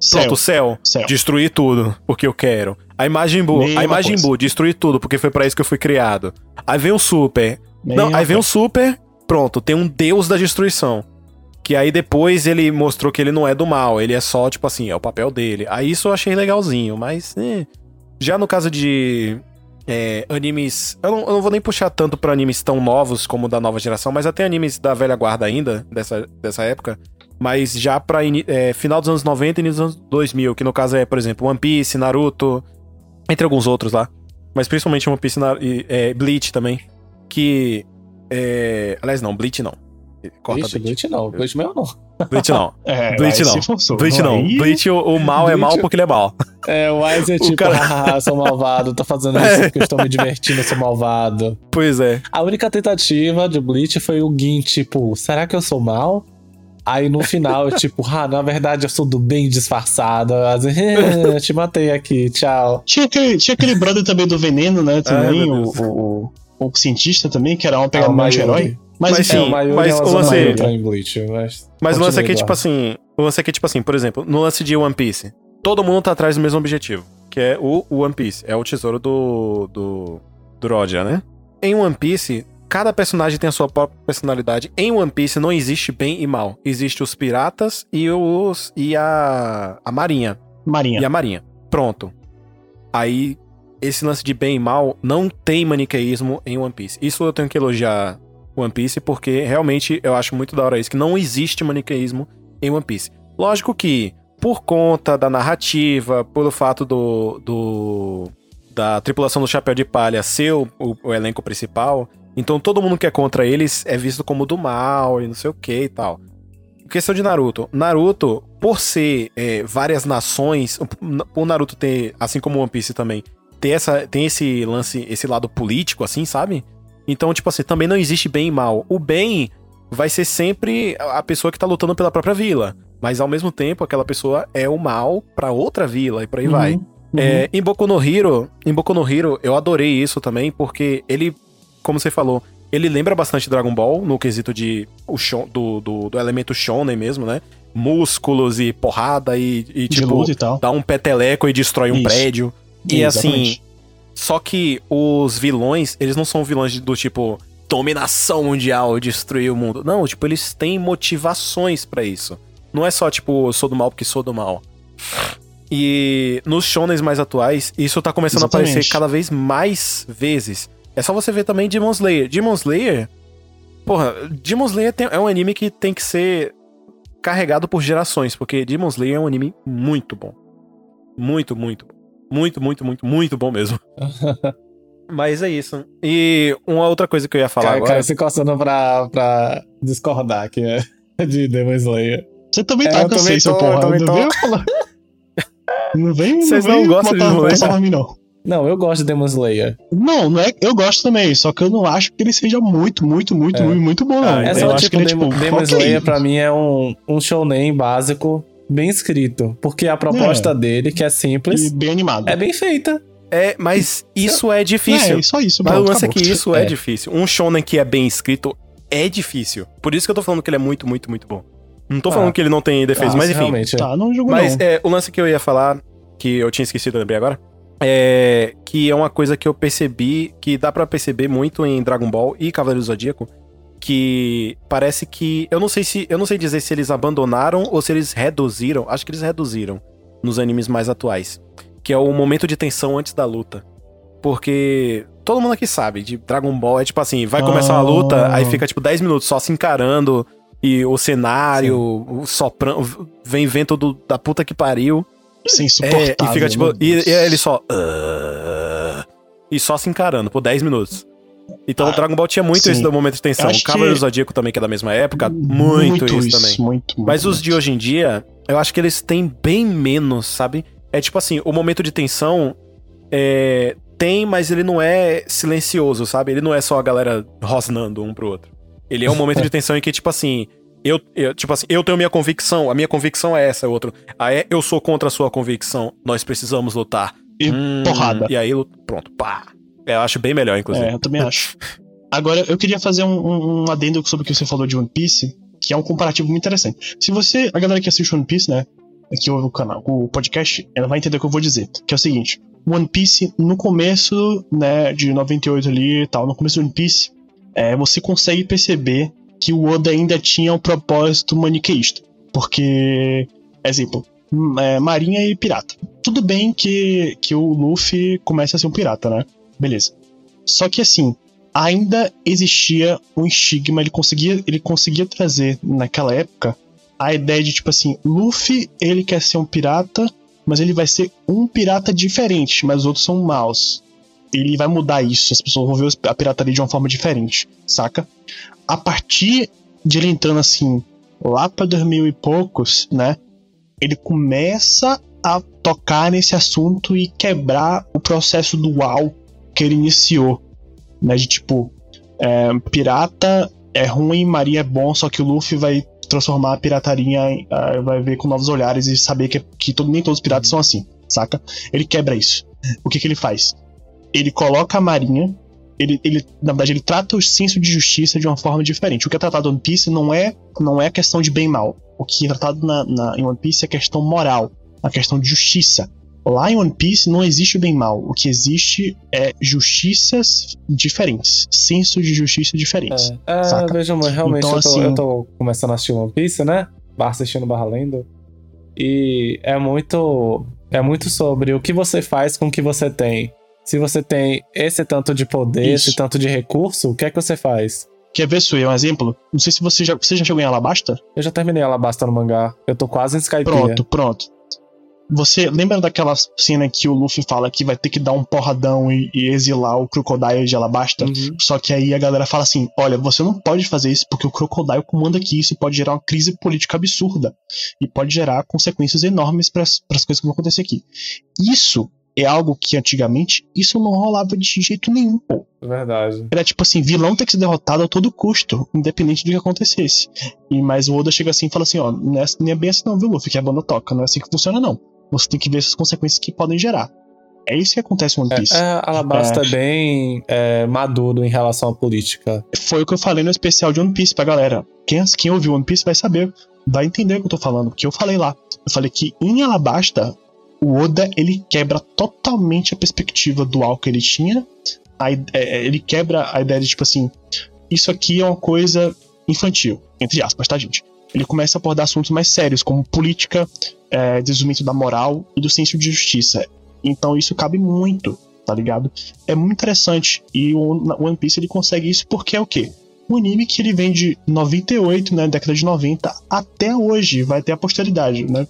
A: Céu,
C: Pronto, Cell.
A: Céu.
C: Destruir tudo, porque eu quero. Aí Majin Buu. Majin
A: coisa.
C: Buu, destruir tudo, porque foi pra isso que eu fui criado. Aí vem o Super. Não, aí vem o. Super. Pronto, tem um deus da destruição. Que aí depois ele mostrou que ele não é do mal, ele é só, tipo assim, é o papel dele. Aí isso eu achei legalzinho, mas. eh. Já no caso de é, animes. Eu não, eu não vou nem puxar tanto pra animes tão novos como da nova geração, mas até animes da velha guarda ainda, dessa, dessa época. Mas já pra é, final dos anos 90 e início dos anos 2000, que no caso é, por exemplo, One Piece, Naruto, entre alguns outros lá. Mas principalmente One Piece e é, Bleach também. Que. É, aliás, não, Bleach não. Corta
B: Bleach,
C: Bleach.
B: Bleach não. Bleach meu não.
C: Bleach não.
A: É,
C: Bleach não.
A: forçou.
C: Bleach não.
A: Aí-
C: Bleach, o, o mal é mal
B: Bleach-
C: porque ele é mal.
B: É, o Wise é tipo,
C: cara-
B: ah, sou malvado, tô fazendo isso porque eu estou me divertindo, eu sou malvado.
C: Pois é.
B: A única tentativa de Bleach foi o Gin, tipo, será que eu sou mal? Aí no final, eu, tipo, ah, na verdade eu sou do bem disfarçado. "Eh, te matei aqui, tchau.
A: Tinha aquele, tinha aquele brother também do Veneno, né? Também,
C: meu
A: o, o, o, o cientista também, que era uma
B: É
A: pegada
B: o
A: mais herói. Mas,
C: Mas sim,
B: é,
C: mas
B: é
C: o lance-
B: em Bleach, mas...
C: Mas o lance é tipo
B: Eduardo.
C: assim. O lance aqui é tipo assim, por exemplo, no lance de One Piece, todo mundo tá atrás do mesmo objetivo. Que é o o One Piece. É o tesouro do. do. do Roger, né? Em One Piece, cada personagem tem a sua própria personalidade. Em One Piece não existe bem e mal. Existe os piratas e os. e a. a marinha.
A: Marinha.
C: E a marinha. Pronto. Aí, esse lance de bem e mal não tem maniqueísmo em One Piece. Isso eu tenho que elogiar One Piece, porque realmente eu acho muito da hora isso, que não existe maniqueísmo em One Piece. Lógico que, por conta da narrativa, pelo fato do. do da tripulação do Chapéu de Palha ser o, o- o elenco principal, então todo mundo que é contra eles é visto como do mal e não sei o que e tal. Questão de Naruto. Naruto, por ser é, várias nações, por Naruto ter, assim como One Piece também, ter essa, tem esse lance, esse lado político, assim, sabe? Então, tipo assim, também não existe bem e mal. O bem vai ser sempre a pessoa que tá lutando pela própria vila. Mas ao mesmo tempo, aquela pessoa é o mal pra outra vila e por aí
A: Uhum,
C: vai.
A: uhum.
C: É, em Boku no Hero, em Boku no Hero, eu adorei isso também, porque ele, como você falou, ele lembra bastante Dragon Ball no quesito de o shon- do, do, do elemento shonen mesmo, né? Músculos e porrada e, e
A: de
C: tipo,
A: e tal.
C: dá um peteleco e destrói um
A: Isso.
C: prédio. E assim. Só que os vilões, eles não são vilões do tipo dominação mundial, destruir o mundo. Não, tipo, eles têm motivações pra isso. Não é só tipo, eu sou do mal porque sou do mal. E nos shonens mais atuais, isso tá começando a
A: Exatamente.
C: aparecer cada vez mais vezes. É só você ver também Demon Slayer. Demon Slayer, porra, Demon Slayer tem- é um anime que tem que ser carregado por gerações, porque Demon Slayer é um anime muito bom. Muito, muito bom. Muito, muito, muito, muito bom mesmo. Mas é isso. E uma outra coisa que eu ia falar
B: Cara,
C: agora.
B: cara se coçando pra, pra discordar aqui, né? De Demon Slayer.
A: Você também
B: É,
A: tá
B: eu
A: com essência,
B: tô,
A: porra.
B: eu
A: Não
B: tô.
A: Não vem,
C: Vocês
A: não
C: não gostam de Demon Slayer?
A: mim, não.
B: Não, eu gosto de Demon Slayer.
A: Não, não é. Eu gosto também, só que eu não acho que ele seja muito, muito, muito,
B: É.
A: muito, muito bom.
C: Ah,
B: É
C: Eu
B: só
A: acho
B: tipo,
A: que ele é,
B: Demon, Demon. Slayer pra mim é um, um shounen básico, bem escrito. Porque a proposta dele, que é simples,
A: E bem animado.
B: é bem feita.
C: É, mas isso é difícil.
A: É, só isso.
C: Mas o lance é que isso é.
B: É.
C: difícil. Um shonen que é bem escrito é difícil. Por isso que eu tô falando que ele é muito, muito, muito bom. Não tô
B: Ah.
C: falando que ele não tem defeitos,
B: Ah,
C: mas enfim.
B: Realmente.
A: Tá, não jogo
C: Mas
A: não.
C: é, o lance que eu ia falar, que eu tinha esquecido, lembrei agora, é que é uma coisa que eu percebi, que dá pra perceber muito em Dragon Ball e Cavaleiro do Zodíaco, que parece que, eu não sei se, eu não sei dizer se eles abandonaram ou se eles reduziram, acho que eles reduziram nos animes mais atuais, que é o momento de tensão antes da luta. Porque todo mundo aqui sabe, de Dragon Ball é tipo assim, vai começar uma luta,
A: Ah.
C: aí fica tipo 10 minutos só se encarando, e o cenário, o soprando, vem vento do, da puta que pariu.
A: Isso é
C: É, e fica tipo. E, e ele só. "Ah", e só se encarando por 10 minutos. Então o
A: Ah,
C: Dragon Ball tinha muito
A: sim.
C: esse do momento de tensão. O Cavaleiro do
A: que-
C: Zodíaco também, que é da mesma época, muito, isso, também.
A: Muito, muito.
C: Mas os de
A: muito.
C: hoje em dia, eu acho que eles têm bem menos, sabe? É tipo assim, o momento de tensão é, tem, mas ele não é silencioso, sabe? Ele não é só a galera rosnando um pro outro. Ele é um momento de tensão em que, tipo assim, eu, eu, tipo assim, eu tenho minha convicção, a minha convicção é essa, é outro. Ah, é, eu sou contra a sua convicção, nós precisamos lutar.
A: E
C: Hum,
A: porrada.
C: E aí, pronto, pá. É, eu acho bem melhor, inclusive.
A: É, eu também acho. Agora, eu queria fazer um, um, adendo sobre o que você falou de One Piece, que é um comparativo muito interessante. Se você, a galera que assiste One Piece, né, que ouve o canal, o podcast, ela vai entender o que eu vou dizer. Que é o seguinte: One Piece, no começo, né, de 98 ali e tal, no começo do One Piece, é, você consegue perceber que o Oda ainda tinha um propósito maniqueísta. Porque, exemplo, hum, é, marinha e pirata. Tudo bem que, que o Luffy começa a ser um pirata, né? Beleza. Só que assim, ainda existia um estigma, ele conseguia, ele conseguia trazer naquela época a ideia de tipo assim, Luffy, ele quer ser um pirata, mas ele vai ser um pirata diferente, mas os outros são maus. Ele vai mudar isso, as pessoas vão ver a pirataria de uma forma diferente, saca? A partir de ele entrando assim, lá pra 2000 e poucos, né? Ele começa a tocar nesse assunto e quebrar o processo dual que ele iniciou, né? De tipo, é, pirata é ruim, marinha é bom, só que o Luffy vai transformar a pirataria, ah, vai ver com novos olhares e saber que, que todo- nem todos os piratas são assim, saca? Ele quebra isso. O que que ele faz? Ele coloca a marinha, ele, ele na verdade ele trata o senso de justiça de uma forma diferente. O que é tratado em One Piece não é não é questão de bem e mal. O que é tratado na, na- em One Piece é questão moral, a questão de justiça. Lá em One Piece não existe o bem mal. O que existe é justiças diferentes, senso de justiça diferentes.
B: É,
A: Saca?
B: veja, amor, realmente
A: Então,
B: eu, tô,
A: assim-
B: eu tô começando a assistir One Piece, né? Barra assistindo barra lendo. E é muito. É muito sobre o que você faz com o que você tem. Se você tem esse tanto de poder,
A: Isso.
B: esse tanto de recurso, o que é que você faz?
A: Quer ver, Sui, um exemplo? Não sei se você já, você já chegou em Alabasta?
B: Eu já terminei Alabasta no mangá. Eu tô quase em Skypiea.
A: Pronto, pronto. Você lembra daquela cena que o Luffy fala que vai ter que dar um porradão e, e exilar o Crocodile de Alabasta?
B: Uhum.
A: Só que aí a galera fala assim: olha, você não pode fazer isso porque o Crocodile comanda aqui. Isso pode gerar uma crise política absurda. E pode gerar consequências enormes para as coisas que vão acontecer aqui. Isso é algo que antigamente isso não rolava de jeito nenhum, pô.
B: Verdade.
A: Era tipo assim, vilão tem que ser derrotado a todo custo, independente do que acontecesse. E mas o Oda chega assim e fala assim, ó, não é, não é bem assim não, viu, Luffy, que a banda toca, não é assim que funciona não. Você tem que ver essas consequências que podem gerar. É isso que acontece em One Piece.
B: É, Alabasta é, bem é, maduro em relação à política.
A: Foi o que eu falei no especial de One Piece pra galera. Quem, quem ouviu One Piece vai saber, vai entender o que eu tô falando, porque eu falei lá. Eu falei que em Alabasta, o Oda ele quebra totalmente a perspectiva dual que ele tinha. A, é, ele quebra a ideia de tipo assim, isso aqui é uma coisa infantil, entre aspas, tá, gente? Ele começa a abordar assuntos mais sérios, como política, é, desenvolvimento da moral e do senso de justiça. Então isso cabe muito, tá ligado? É muito interessante. E o One Piece ele consegue isso porque é o quê? Um anime que ele vem de 98, né, década de 90, até hoje, vai ter a posteridade, né?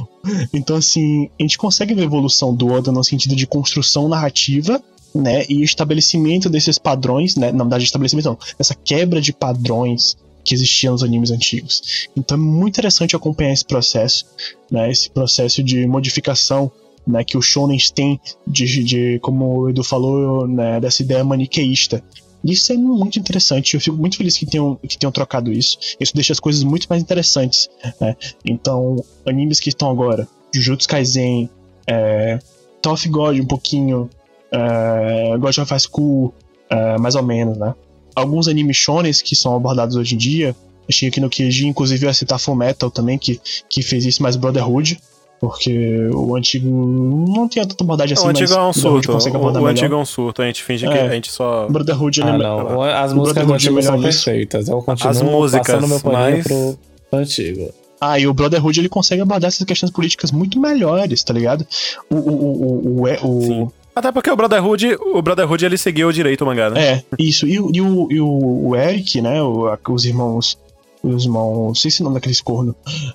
A: então, assim, a gente consegue ver a evolução do Oda no sentido de construção narrativa, né, e estabelecimento desses padrões, né, na verdade, estabelecimento não, essa quebra de padrões que existiam nos animes antigos. Então é muito interessante acompanhar esse processo, né, esse processo de modificação né, que o shonen tem de, de, como o Edu falou, né, dessa ideia maniqueísta. Isso é muito interessante, eu fico muito feliz que tenham, que tenham trocado isso. Isso deixa as coisas muito mais interessantes. Né? Então, animes que estão agora, Jujutsu Kaisen, é, Tough God um pouquinho, é, God of High School, é, mais ou menos, né? Alguns animes shonens que são abordados hoje em dia, achei aqui no QG, inclusive eu ia citar Full Metal também, que, que fez isso, mais Brotherhood, porque o antigo não tinha tanta abordagem assim,
C: o antigo
A: mas
C: é um surto. O, o antigo é um surto, a gente finge que
A: É.
C: a gente só.
A: Brotherhood ele
B: Ah,
A: é
B: não. As músicas do
A: é
B: antigo são perfeitas. Eu continuo
C: As músicas,
B: passando meu
C: mas-
B: pro antigo.
A: Ah, e o Brotherhood ele consegue abordar essas questões políticas muito melhores, tá ligado? O. o, o, o, o
C: Até porque o Brotherhood, o Brotherhood ele seguiu direito o mangá, né?
A: é, isso. E, o- e, o, e o, o Eric, né? o- a- os irmãos. Os irmãos. Não sei se é o nome daqueles corno.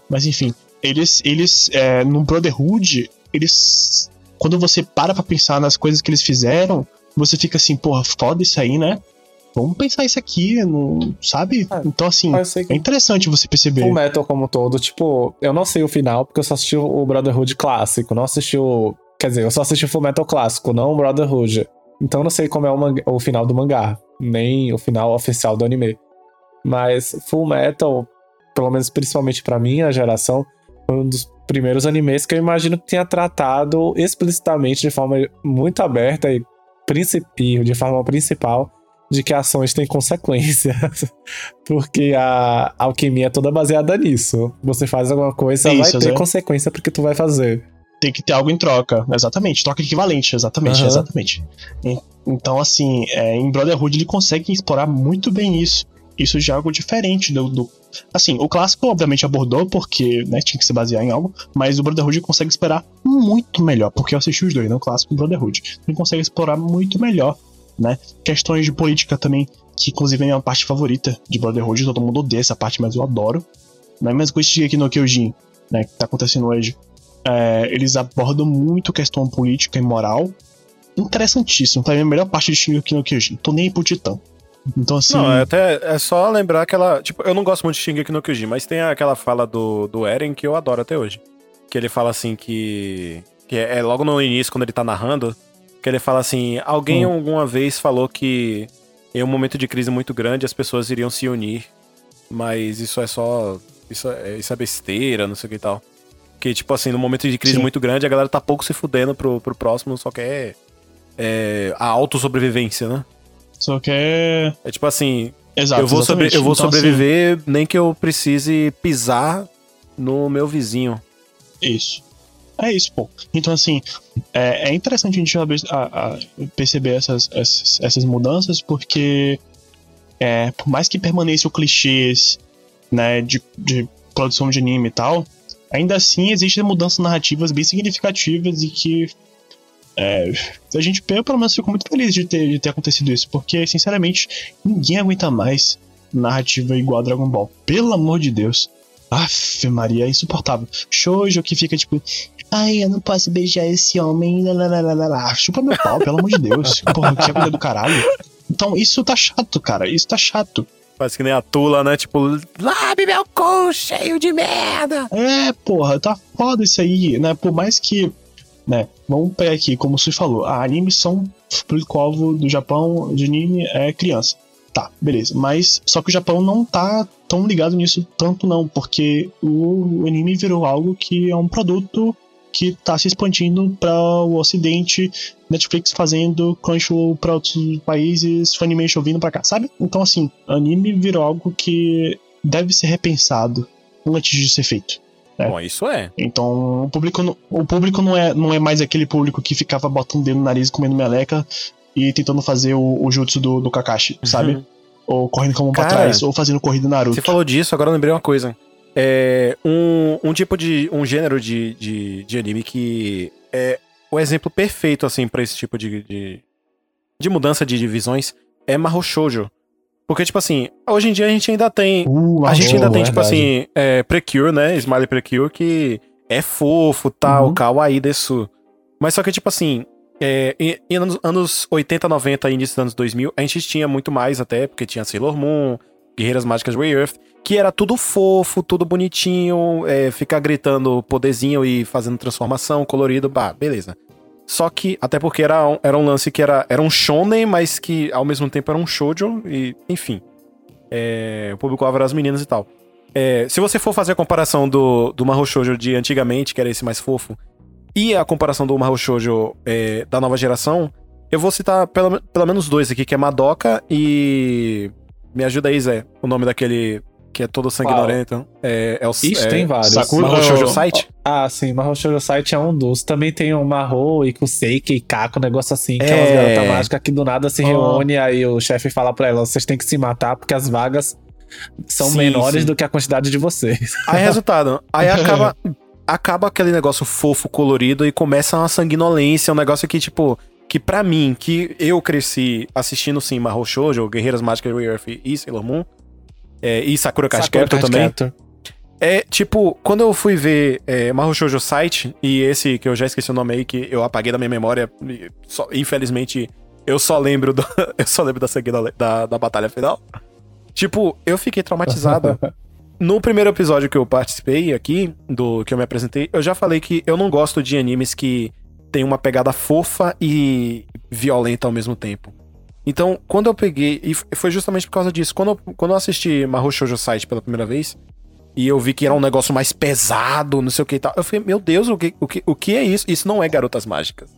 A: Mas enfim. Eles. Eles. É, no Brotherhood, eles. Quando você para pra pensar nas coisas que eles fizeram, você fica assim, porra, foda isso aí, né? vamos pensar isso aqui, não, sabe?
B: É,
A: então, assim, é interessante você perceber.
B: o Metal como um todo, tipo, eu não sei o final, porque eu só assisti o Brotherhood clássico, não assisti o. Quer dizer, eu só assisti o Full Metal clássico, não o Brotherhood. Então não sei como é o, manga- o final do mangá, nem o final oficial do anime. Mas Full Metal, pelo menos principalmente pra minha geração, foi um dos primeiros animes que eu imagino que tenha tratado explicitamente de forma muito aberta e, principi- de forma principal de que ações têm consequências. Porque a alquimia é toda baseada nisso. Você faz alguma coisa,
A: Isso,
B: vai ter
A: né?
B: consequência porque tu vai fazer.
A: Tem que ter algo em troca. Exatamente. Troca equivalente, exatamente,
B: Aham.
A: exatamente. Então, assim, é, em Brotherhood ele consegue explorar muito bem isso. Isso já é algo diferente do, do- Assim, o clássico obviamente abordou, porque né, tinha que se basear em algo, mas o Brotherhood consegue explorar muito melhor, porque eu assisti os dois, né? O clássico e o Brotherhood. Ele consegue explorar muito melhor, né? Questões de política também, que inclusive é a minha parte favorita de Brotherhood, todo mundo odeia essa parte, mas eu adoro. Né? Mas com esse aqui no Kyojin, né, que tá acontecendo hoje, é, eles abordam muito questão política e moral. Interessantíssimo. Pra mim, a melhor parte de Shingeki no Kyojin. Tô nem aí pro Titã. Então, assim.
C: Não, é até é só lembrar aquela. Tipo, eu não gosto muito de Shingeki no Kyojin, mas tem aquela fala do, do Eren que eu adoro até hoje. Que ele fala assim que. Que é, é logo no início, quando ele tá narrando, que ele fala assim: alguém
B: Hum.
C: alguma vez falou que em um momento de crise muito grande as pessoas iriam se unir, mas isso é só. Isso é, isso é besteira, não sei o que e tal. Que, tipo assim, no momento de crise
A: Sim.
C: muito grande, a galera tá pouco se fudendo pro, pro próximo, só quer é, a autossobrevivência, né?
A: Só que é.
C: É tipo assim,
A: Exato.
C: eu vou, sobre- eu vou
A: Então, assim,
C: sobreviver nem que eu precise pisar no meu vizinho.
A: Isso. É isso, pô. Então, assim, é, é interessante a gente a- a perceber essas, essas, essas mudanças, porque é, por mais que permaneçam clichês né, de, de produção de anime e tal, ainda assim existem mudanças narrativas bem significativas e que é, a gente, eu pelo menos, fico muito feliz de ter, de ter acontecido isso, porque, sinceramente, ninguém aguenta mais narrativa igual a Dragon Ball. Pelo amor de Deus. Aff, Maria, é insuportável. Shoujo que fica tipo, ai, eu não posso beijar esse homem, lá. Chupa meu pau, pelo amor de Deus. Porra, que agulha do caralho. Então, isso tá chato, cara. Isso tá chato.
C: Parece que nem a Tula, né? Tipo, labe meu cu cheio de merda.
A: É, porra, tá foda isso aí, né? Por mais que, né, vamos pegar aqui, como você falou, a anime são público-alvo do Japão de anime é criança. Tá, beleza. Mas só que o Japão não tá tão ligado nisso tanto não, porque o anime virou algo que é um produto que tá se expandindo para o ocidente, Netflix fazendo Crunchyroll para outros países, Funimation vindo para cá, sabe? Então assim, anime virou algo que deve ser repensado antes de ser feito. É.
C: Bom, isso é.
A: Então, o público, não- o público não, é, não é mais aquele público que ficava botando o dedo no nariz, comendo meleca e tentando fazer o, o jutsu do, do Kakashi, sabe?
C: Uhum.
A: Ou correndo com a mão pra
C: Cara,
A: trás, ou fazendo corrida Naruto.
C: Você falou disso, agora eu lembrei uma coisa. É um, um tipo de. um gênero de, de, de anime que é o exemplo perfeito, assim, pra esse tipo de, de, de mudança de divisões é Mahou Shoujo. Porque, tipo assim, hoje em dia a gente ainda tem.
A: Uh,
C: A gente ainda tem, tipo
B: verdade.
C: assim, é, Precure, né? Smiley Precure, que é fofo, tal,
A: Uhum.
C: kawaii desu. Mas só que, tipo assim, é, em, em anos, anos 80, 90 e início dos anos 2000, a gente tinha muito mais até, porque tinha Sailor Moon, Guerreiras Mágicas Ray Earth, que era tudo fofo, tudo bonitinho, é, ficar gritando poderzinho e fazendo transformação, colorido, bah, beleza. Só que, até porque era um, era um lance que era, era um shonen, mas que ao mesmo tempo era um shoujo, e enfim. É, o público-alvo era as meninas e tal. É, se você for fazer a comparação do, do Mahou Shoujo de antigamente, que era esse mais fofo, e a comparação do Mahou Shoujo é, da nova geração, eu vou citar pelo, pelo menos dois aqui, que é Madoka e... Me ajuda aí, Zé, o nome daquele que é todo sanguinolento. É, é o
B: Ixi,
C: é,
B: tem vários.
A: Sakura-
C: Mahou Shoujo Site?
B: Ah, sim, Mahou Shoujo Site é um dos. Também tem o Mahou e Kuseiki e Kako, um negócio assim, que é umas
C: É.
B: garotas mágicas que do nada se
A: Oh.
B: reúne, aí o chefe fala pra elas, vocês têm que se matar porque as vagas são
C: Sim,
B: menores
C: sim.
B: do que a quantidade de vocês.
C: Aí, resultado. Aí acaba, acaba aquele negócio fofo, colorido, e começa uma sanguinolência, um negócio que, tipo, que pra mim, que eu cresci assistindo, sim, Mahou Shoujo, Guerreiras Mágicas Ray Earth e Sailor Moon, é, e Sakura Card Captor também.
B: Captor.
C: É, tipo, quando eu fui ver é, Mahou Shoujo Site, e esse que eu já esqueci o nome aí, que eu apaguei da minha memória, só- infelizmente eu só lembro do, eu só lembro da seguida da, da batalha final. Tipo, eu fiquei traumatizado. no primeiro episódio que eu participei aqui, do que eu me apresentei, eu já falei que eu não gosto de animes que tem uma pegada fofa e violenta ao mesmo tempo. Então, quando eu peguei, e foi justamente por causa disso, quando eu, quando eu assisti Mahou Shoujo Site pela primeira vez, e eu vi que era um negócio mais pesado, não sei o que e tal, eu falei, meu Deus, o que, o que, o que é isso? Isso não é Garotas Mágicas.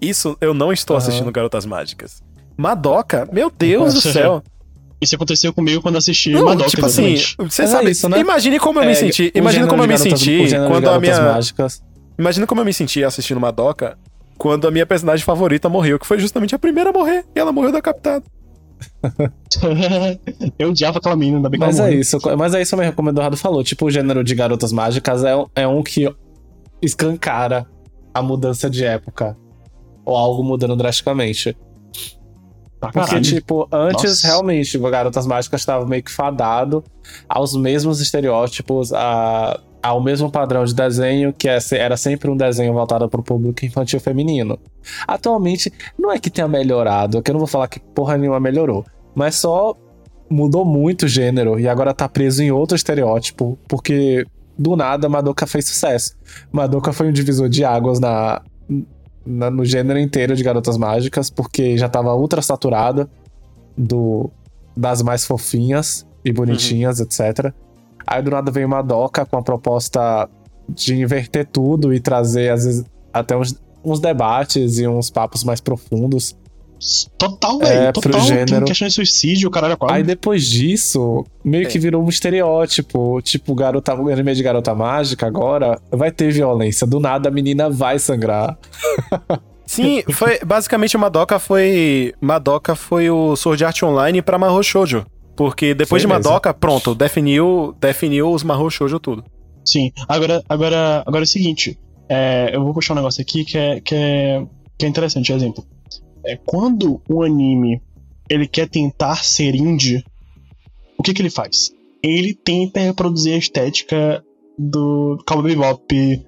C: Isso, eu não estou uhum. assistindo Garotas Mágicas. Madoka, meu Deus do céu.
A: Isso aconteceu comigo quando assisti não, Madoka.
C: Tipo assim, você sabe, isso, né? imagine como eu é, me senti. Imagine como eu me senti quando a minha. Mágicas. Imagina como eu me senti assistindo Madoka quando a minha personagem favorita morreu, que foi justamente a primeira a morrer, e ela morreu decapitada.
A: eu odiava aquela menina, ainda bem
B: que Mas é isso, mas é isso mesmo, como o Eduardo falou. Tipo, o gênero de garotas mágicas é, é um que escancara a mudança de época. Ou algo mudando drasticamente. Porque, tipo, antes Nossa. realmente Garotas Mágicas estava meio que fadado aos mesmos estereótipos, a, ao mesmo padrão de desenho, que é era sempre um desenho voltado para o público infantil feminino. Atualmente, não é que tenha melhorado, que eu não vou falar que porra nenhuma melhorou, mas só mudou muito o gênero e agora tá preso em outro estereótipo, porque do nada Madoka fez sucesso. Madoka foi um divisor de águas na, na no gênero inteiro de garotas mágicas, porque já tava ultra saturada do das mais fofinhas e bonitinhas, uhum. etc. Aí do nada veio uma doca com a proposta de inverter tudo e trazer, às vezes, até uns, uns debates e uns papos mais profundos.
A: Total, velho. É, total. Pro gênero. questão de suicídio, caralho, qual?
B: Aí depois disso, meio é. que virou um estereótipo. Tipo, garota, anime de garota mágica agora vai ter violência. Do nada a menina vai sangrar.
C: Sim, foi basicamente Madoka foi Madoka foi o Sword Art Online para Mahou Shoujo. Porque depois Foi de Madoka, mesmo. pronto, definiu, definiu os Mahou Shoujo tudo.
A: Sim. Agora, agora, agora é o seguinte. É, eu vou puxar um negócio aqui que é, que é, que é interessante, exemplo. É, quando um anime ele quer tentar ser indie, o que que ele faz? Ele tenta reproduzir a estética do Cowboy Bebop,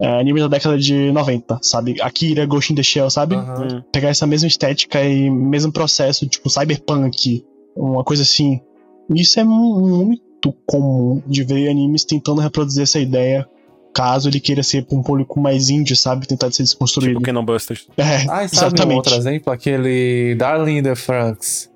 A: é, anime da década de 90, sabe? Akira, Ghost in the Shell, sabe? Uhum. Pegar essa mesma estética e mesmo processo, tipo cyberpunk, uma coisa assim. Isso é muito comum de ver animes tentando reproduzir essa ideia, caso ele queira ser um público mais indie, sabe? Tentar ser desconstruído.
C: Tipo Canon Busters.
B: É, ah, exatamente. Um outro exemplo? Aquele Darling in the Franks.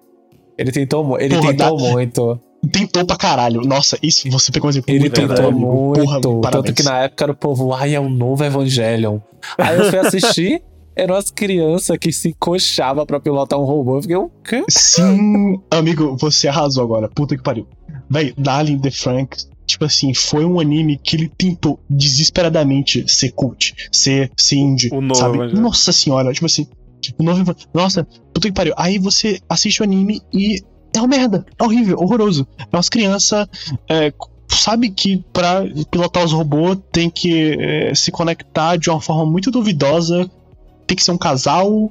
B: Ele tentou, ele Porra, tentou da... muito.
A: Tentou pra caralho. Nossa, isso você pegou um exemplo
B: Ele tentou muito. Porra, tanto que na época era o povo, ai, é um novo Evangelion. Aí eu fui assistir. eram as crianças que se encoxavam pra pilotar um robô. Eu fiquei, o quê?
A: Sim, amigo, você arrasou agora. Puta que pariu. Véi, Darling the Frank, tipo assim, foi um anime que ele tentou desesperadamente ser cult, ser, ser indie, o novo, sabe? Nossa senhora, tipo assim, tipo, novo, nossa, puta que pariu. Aí você assiste o anime e é uma merda, é horrível, horroroso. É umas crianças, é, sabe que para pilotar os robôs tem que é, se conectar de uma forma muito duvidosa tem que ser um casal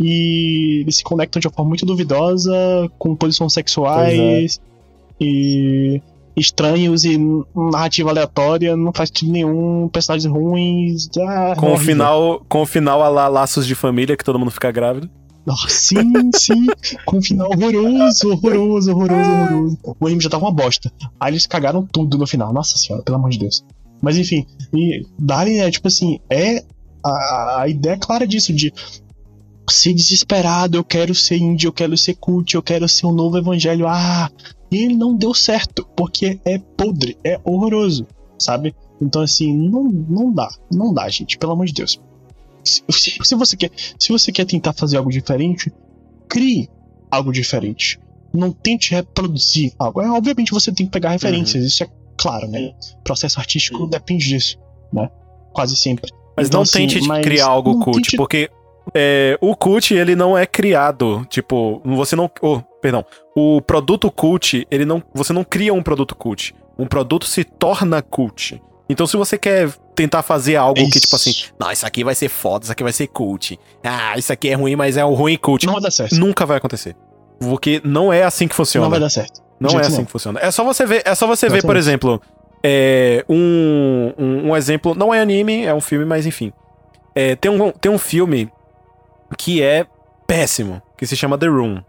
A: e eles se conectam de uma forma muito duvidosa, com posições sexuais é. e estranhos e narrativa aleatória, não faz sentido nenhum, personagens ruins.
C: Ah, com, o final, com o final a lá laços de família, que todo mundo fica grávido.
A: Oh, sim, sim, com um final horroroso, horroroso, horroroso, horroroso. O anime já tava uma bosta. Aí eles cagaram tudo no final. Nossa senhora, pelo amor de Deus. Mas enfim, e Darling é tipo assim, é a, a ideia clara disso, de ser desesperado, eu quero ser índio, eu quero ser cult, eu quero ser um novo evangelho. Ah, e ele não deu certo, porque é podre, é horroroso, sabe? Então assim, não, não dá, não dá, gente, pelo amor de Deus. Se, se, se, você quer, se você quer tentar fazer algo diferente, crie algo diferente. Não tente reproduzir algo. É, obviamente você tem que pegar referências, uhum. isso é claro, né? Processo artístico uhum. depende disso, né? Quase sempre.
C: Mas então, não assim, tente mas criar algo cult, tente... porque é, o cult, ele não é criado, tipo, você não... Oh, perdão. O produto cult, ele não... Você não cria um produto cult. Um produto se torna cult. Então, se você quer tentar fazer algo isso. que, tipo assim, não, isso aqui vai ser foda, isso aqui vai ser cult. Ah, isso aqui é ruim, mas é o ruim cult.
A: Não vai dar certo.
C: Nunca vai acontecer. Porque não é assim que funciona.
A: Não vai dar certo.
C: Não é assim não. que funciona. É só você ver, é só você ver, por exemplo, é, um, um, um, exemplo, não é anime, é um filme, mas enfim. É, tem, um, tem um filme que é péssimo, que se chama The Room.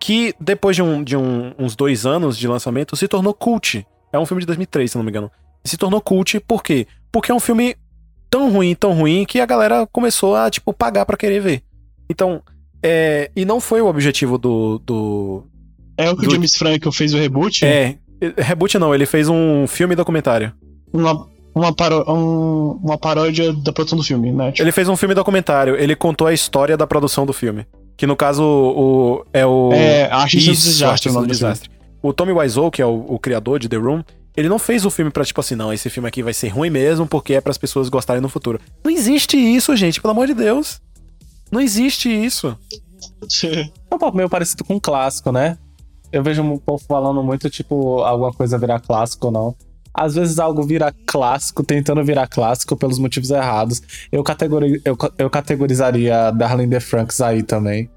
C: Que depois de, um, de um, uns dois anos de lançamento se tornou cult. É um filme de 2003, se não me engano. Se tornou cult por quê? Porque é um filme tão ruim, tão ruim, que a galera começou a, tipo, pagar para querer ver. Então, é. E não foi o objetivo do. do
A: é o que do... o James Franco fez o reboot?
C: É. Reboot não, ele fez um filme documentário.
A: Uma, uma, paró um, uma paródia da produção do filme, né?
C: Tipo... Ele fez um filme documentário, ele contou a história da produção do filme. Que no caso o, é o.
A: É, Artista do Desastre.
C: do desastre. O Tommy Wiseau, que é o, o, criador de The Room, ele não fez o filme pra tipo assim, não, esse filme aqui vai ser ruim mesmo porque é para as pessoas gostarem no futuro. Não existe isso, gente, pelo amor de Deus. Não existe isso.
B: É um papo meio parecido com um clássico, né? Eu vejo um povo falando muito, tipo, alguma coisa virar clássico ou não. Às vezes algo vira clássico, tentando virar clássico pelos motivos errados. Eu, categori eu, eu categorizaria Darling the Franks aí também.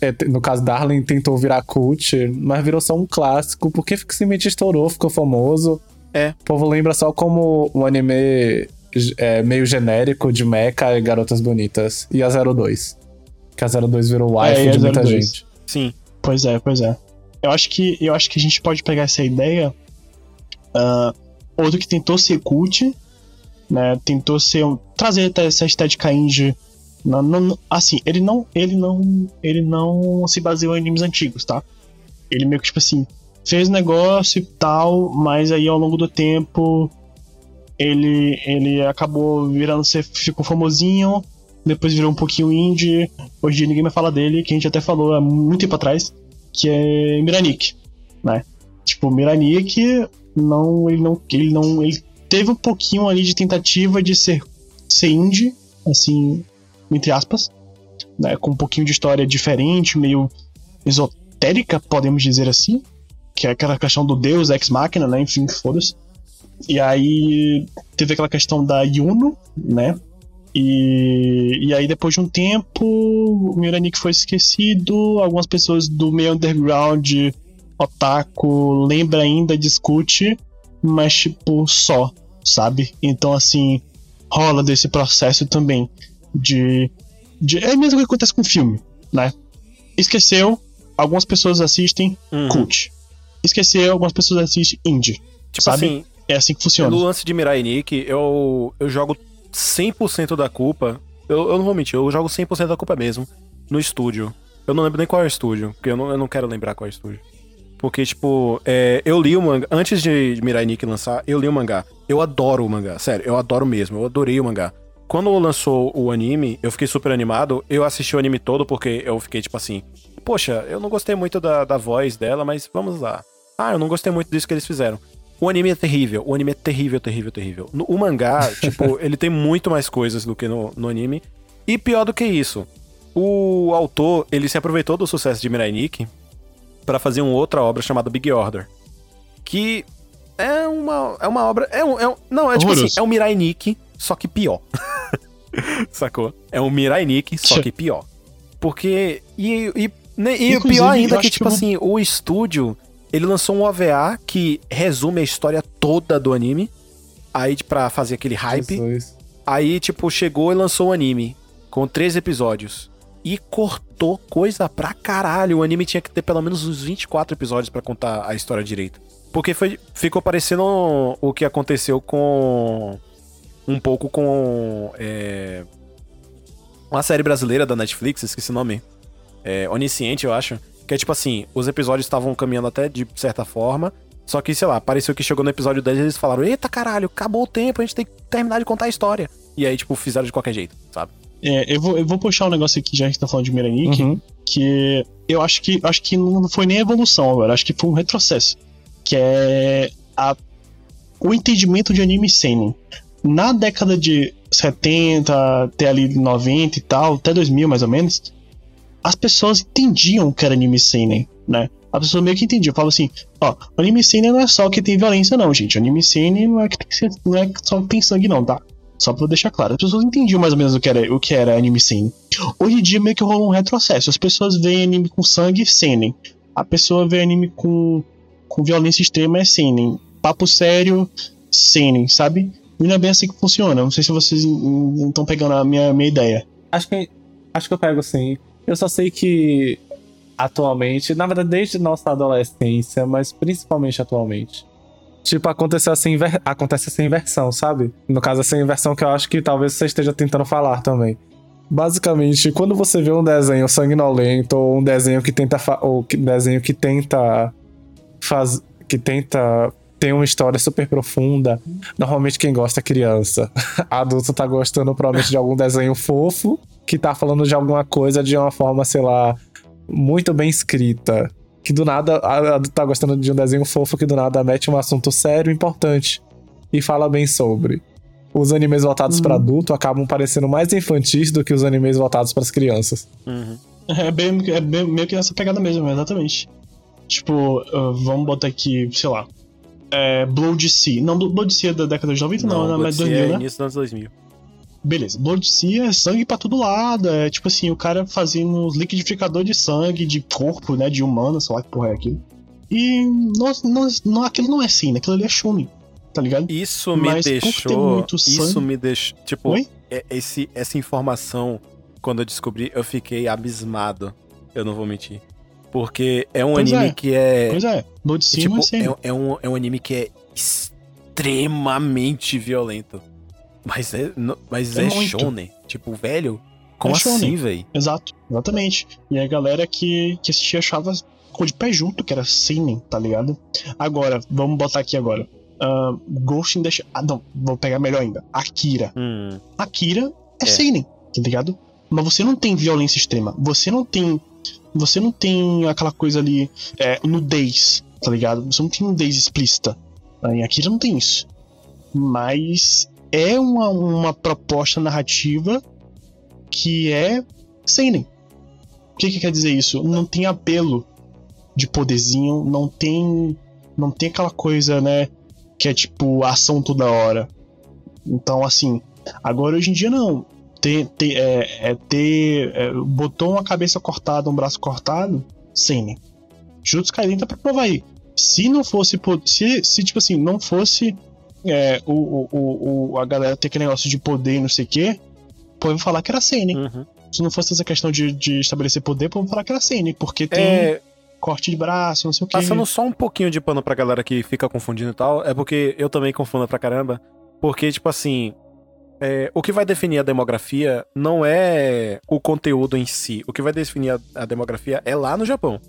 B: É, no caso, Darling tentou virar cult, mas virou só um clássico, porque simplesmente estourou, ficou famoso.
C: É.
B: O povo lembra só como um anime é, meio genérico de mecha e garotas bonitas. E a 02. Que a 02 virou wife é, de muita 02. gente.
C: Sim.
A: Pois é, pois é. Eu acho que, eu acho que a gente pode pegar essa ideia Uh, outro que tentou ser cult, né? Tentou ser um, trazer essa estética indie. Não, não, assim, ele não, ele não, ele não se baseou em animes antigos, tá? Ele meio que tipo assim fez negócio e tal, mas aí ao longo do tempo ele ele acabou virando ser ficou famosinho, depois virou um pouquinho indie. Hoje ninguém mais fala dele, que a gente até falou há muito tempo atrás, que é Miranik, né? Tipo, Miranik não ele não ele não ele teve um pouquinho ali de tentativa de ser ser indie, assim, entre aspas, né, com um pouquinho de história diferente, meio esotérica, podemos dizer assim, que é aquela questão do Deus ex machina, né, enfim, foda-se. E aí teve aquela questão da Yuno, né? E, e aí depois de um tempo o Miranik foi esquecido, algumas pessoas do meio underground otaku lembra ainda, discute, mas tipo, só, sabe? Então, assim, rola desse processo também de. de é coisa que acontece com filme, né? Esqueceu, algumas pessoas assistem uhum. cult. Esqueceu, algumas pessoas assistem indie. Tipo sabe? assim. É assim que funciona.
C: No lance de Mirai Nick, eu, eu jogo 100% da culpa. Eu, eu não vou mentir, eu jogo 100% da culpa mesmo no estúdio. Eu não lembro nem qual é o estúdio, porque eu não, eu não quero lembrar qual é o estúdio. Porque, tipo, é, eu li o mangá. Antes de Mirai Nikki lançar, eu li o mangá. Eu adoro o mangá, sério, eu adoro mesmo. Eu adorei o mangá. Quando lançou o anime, eu fiquei super animado. Eu assisti o anime todo porque eu fiquei, tipo assim, poxa, eu não gostei muito da, da voz dela, mas vamos lá. Ah, eu não gostei muito disso que eles fizeram. O anime é terrível, o anime é terrível, terrível, terrível. No, o mangá, tipo, ele tem muito mais coisas do que no, no anime. E pior do que isso, o autor, ele se aproveitou do sucesso de Mirai Nikki para fazer uma outra obra chamada Big Order. Que é uma, é uma obra. É um, é um não, é tipo assim, é um Mirai Nikki, só que pior. Sacou? É um Mirai Nikki, só que pior. Porque. E, e, né, e o pior ainda é que, tipo que assim, o estúdio. Ele lançou um OVA que resume a história toda do anime. Aí, pra fazer aquele hype. Jesus. Aí, tipo, chegou e lançou o anime. Com três episódios e cortou coisa pra caralho. O anime tinha que ter pelo menos uns 24 episódios para contar a história direito. Porque foi, ficou parecendo o que aconteceu com. Um pouco com. É, uma série brasileira da Netflix, esqueci o nome. É, Onisciente, eu acho. Que é tipo assim: os episódios estavam caminhando até de certa forma. Só que, sei lá, pareceu que chegou no episódio 10 e eles falaram: Eita caralho, acabou o tempo, a gente tem que terminar de contar a história. E aí, tipo, fizeram de qualquer jeito, sabe?
A: É, eu, vou, eu vou puxar um negócio aqui, já que a gente tá falando de Miranik, uhum. que eu acho que acho que não foi nem evolução agora, acho que foi um retrocesso. Que é a, o entendimento de anime seinen. Na década de 70, até ali 90 e tal, até 2000 mais ou menos, as pessoas entendiam o que era anime seinen, né? A pessoa meio que entendia. Fala assim, ó, anime seinen não é só que tem violência não, gente. Anime seinen não é, que tem, não é só que tem sangue não, tá? Só pra deixar claro. As pessoas entendiam mais ou menos o que era, o que era anime sim. Hoje em dia meio que rolou um retrocesso. As pessoas veem anime com sangue seinen. A pessoa vê anime com, com violência extrema é seinen. Papo sério, seinen, sabe? E não é bem assim que funciona. Não sei se vocês estão pegando a minha, minha ideia.
B: Acho que, acho que eu pego sim. Eu só sei que atualmente, na verdade, desde nossa adolescência, mas principalmente atualmente. Tipo, aconteceu essa, inver... acontece essa inversão, sabe? No caso, essa inversão que eu acho que talvez você esteja tentando falar também. Basicamente, quando você vê um desenho sanguinolento ou um desenho que tenta fa... ou que desenho que tenta faz que tenta ter uma história super profunda, normalmente quem gosta é criança. Adulto tá gostando provavelmente de algum desenho fofo que tá falando de alguma coisa de uma forma, sei lá, muito bem escrita. Que do nada adulto tá gostando de um desenho fofo que do nada mete um assunto sério importante e fala bem sobre os animes voltados uhum. para adulto acabam parecendo mais infantis do que os animes voltados para as crianças.
A: Uhum. É, bem, é bem, meio que essa pegada mesmo, exatamente. Tipo, uh, vamos botar aqui, sei lá. É, Blood Sea. Não, Blood Sea é da década de 90, não, não mas 2000,
C: é
A: né?
C: início dos anos 2000.
A: Beleza, Blood Sea é sangue pra todo lado. É tipo assim, o cara fazendo liquidificador de sangue, de corpo, né? De humano, sei lá que porra é aquilo. E não, não, não, aquilo não é assim, né? Aquilo ali é Shumi tá ligado?
C: Isso me Mas, deixou. Isso me deixou. Tipo, é, esse, essa informação, quando eu descobri, eu fiquei abismado. Eu não vou mentir. Porque é um pois anime é. que é.
A: Pois é, de cima
C: tipo, é, é, um, é um anime que é extremamente violento. Mas é, mas é, é shonen. Tipo, velho, como é assim, velho?
A: Exato, exatamente. E a galera que, que assistia achava ficou de pé junto, que era seinen, tá ligado? Agora, vamos botar aqui agora uh, Ghost in the Shell. Ah, não, vou pegar melhor ainda. Akira. Hum. Akira é, é seinen, tá ligado? Mas você não tem violência extrema. Você não tem. Você não tem aquela coisa ali. É, nudez, tá ligado? Você não tem nudez explícita. Em Akira não tem isso. Mas é uma, uma proposta narrativa que é seinen. O que, que quer dizer isso? Não tem apelo de poderzinho, não tem não tem aquela coisa, né, que é tipo ação toda hora. Então, assim, agora hoje em dia não. Ter, ter, é, é ter é, botou uma cabeça cortada, um braço cortado, sim. Jutsu Kaiden tá pra provar aí. Se não fosse. Se, se tipo assim, não fosse é, o, o, o, a galera ter aquele negócio de poder e não sei o quê, pode falar que era Sene. Uhum. Se não fosse essa questão de, de estabelecer poder, pode falar que era Sene, porque tem. É corte de braço, não sei o que.
C: Passando só um pouquinho de pano pra galera que fica confundindo e tal, é porque eu também confundo pra caramba. Porque, tipo assim, é, o que vai definir a demografia não é o conteúdo em si. O que vai definir a, a, demografia é lá no Japão.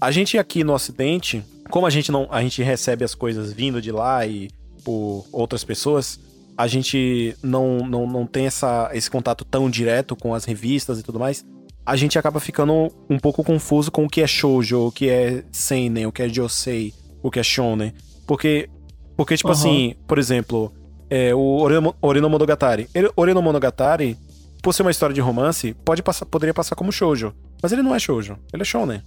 C: A gente aqui no Ocidente, como a gente não, a gente recebe as coisas vindo de lá e por outras pessoas, a gente não, não, não tem essa, esse contato tão direto com as revistas e tudo mais a gente acaba ficando um pouco confuso com o que é shoujo, o que é seinen, o que é josei, o que é shonen. Porque, porque tipo uhum. assim, por exemplo, é, o Orino Monogatari. Orino Monogatari, por ser uma história de romance, pode passar, poderia passar como shoujo. Mas ele não é shoujo, ele é shonen.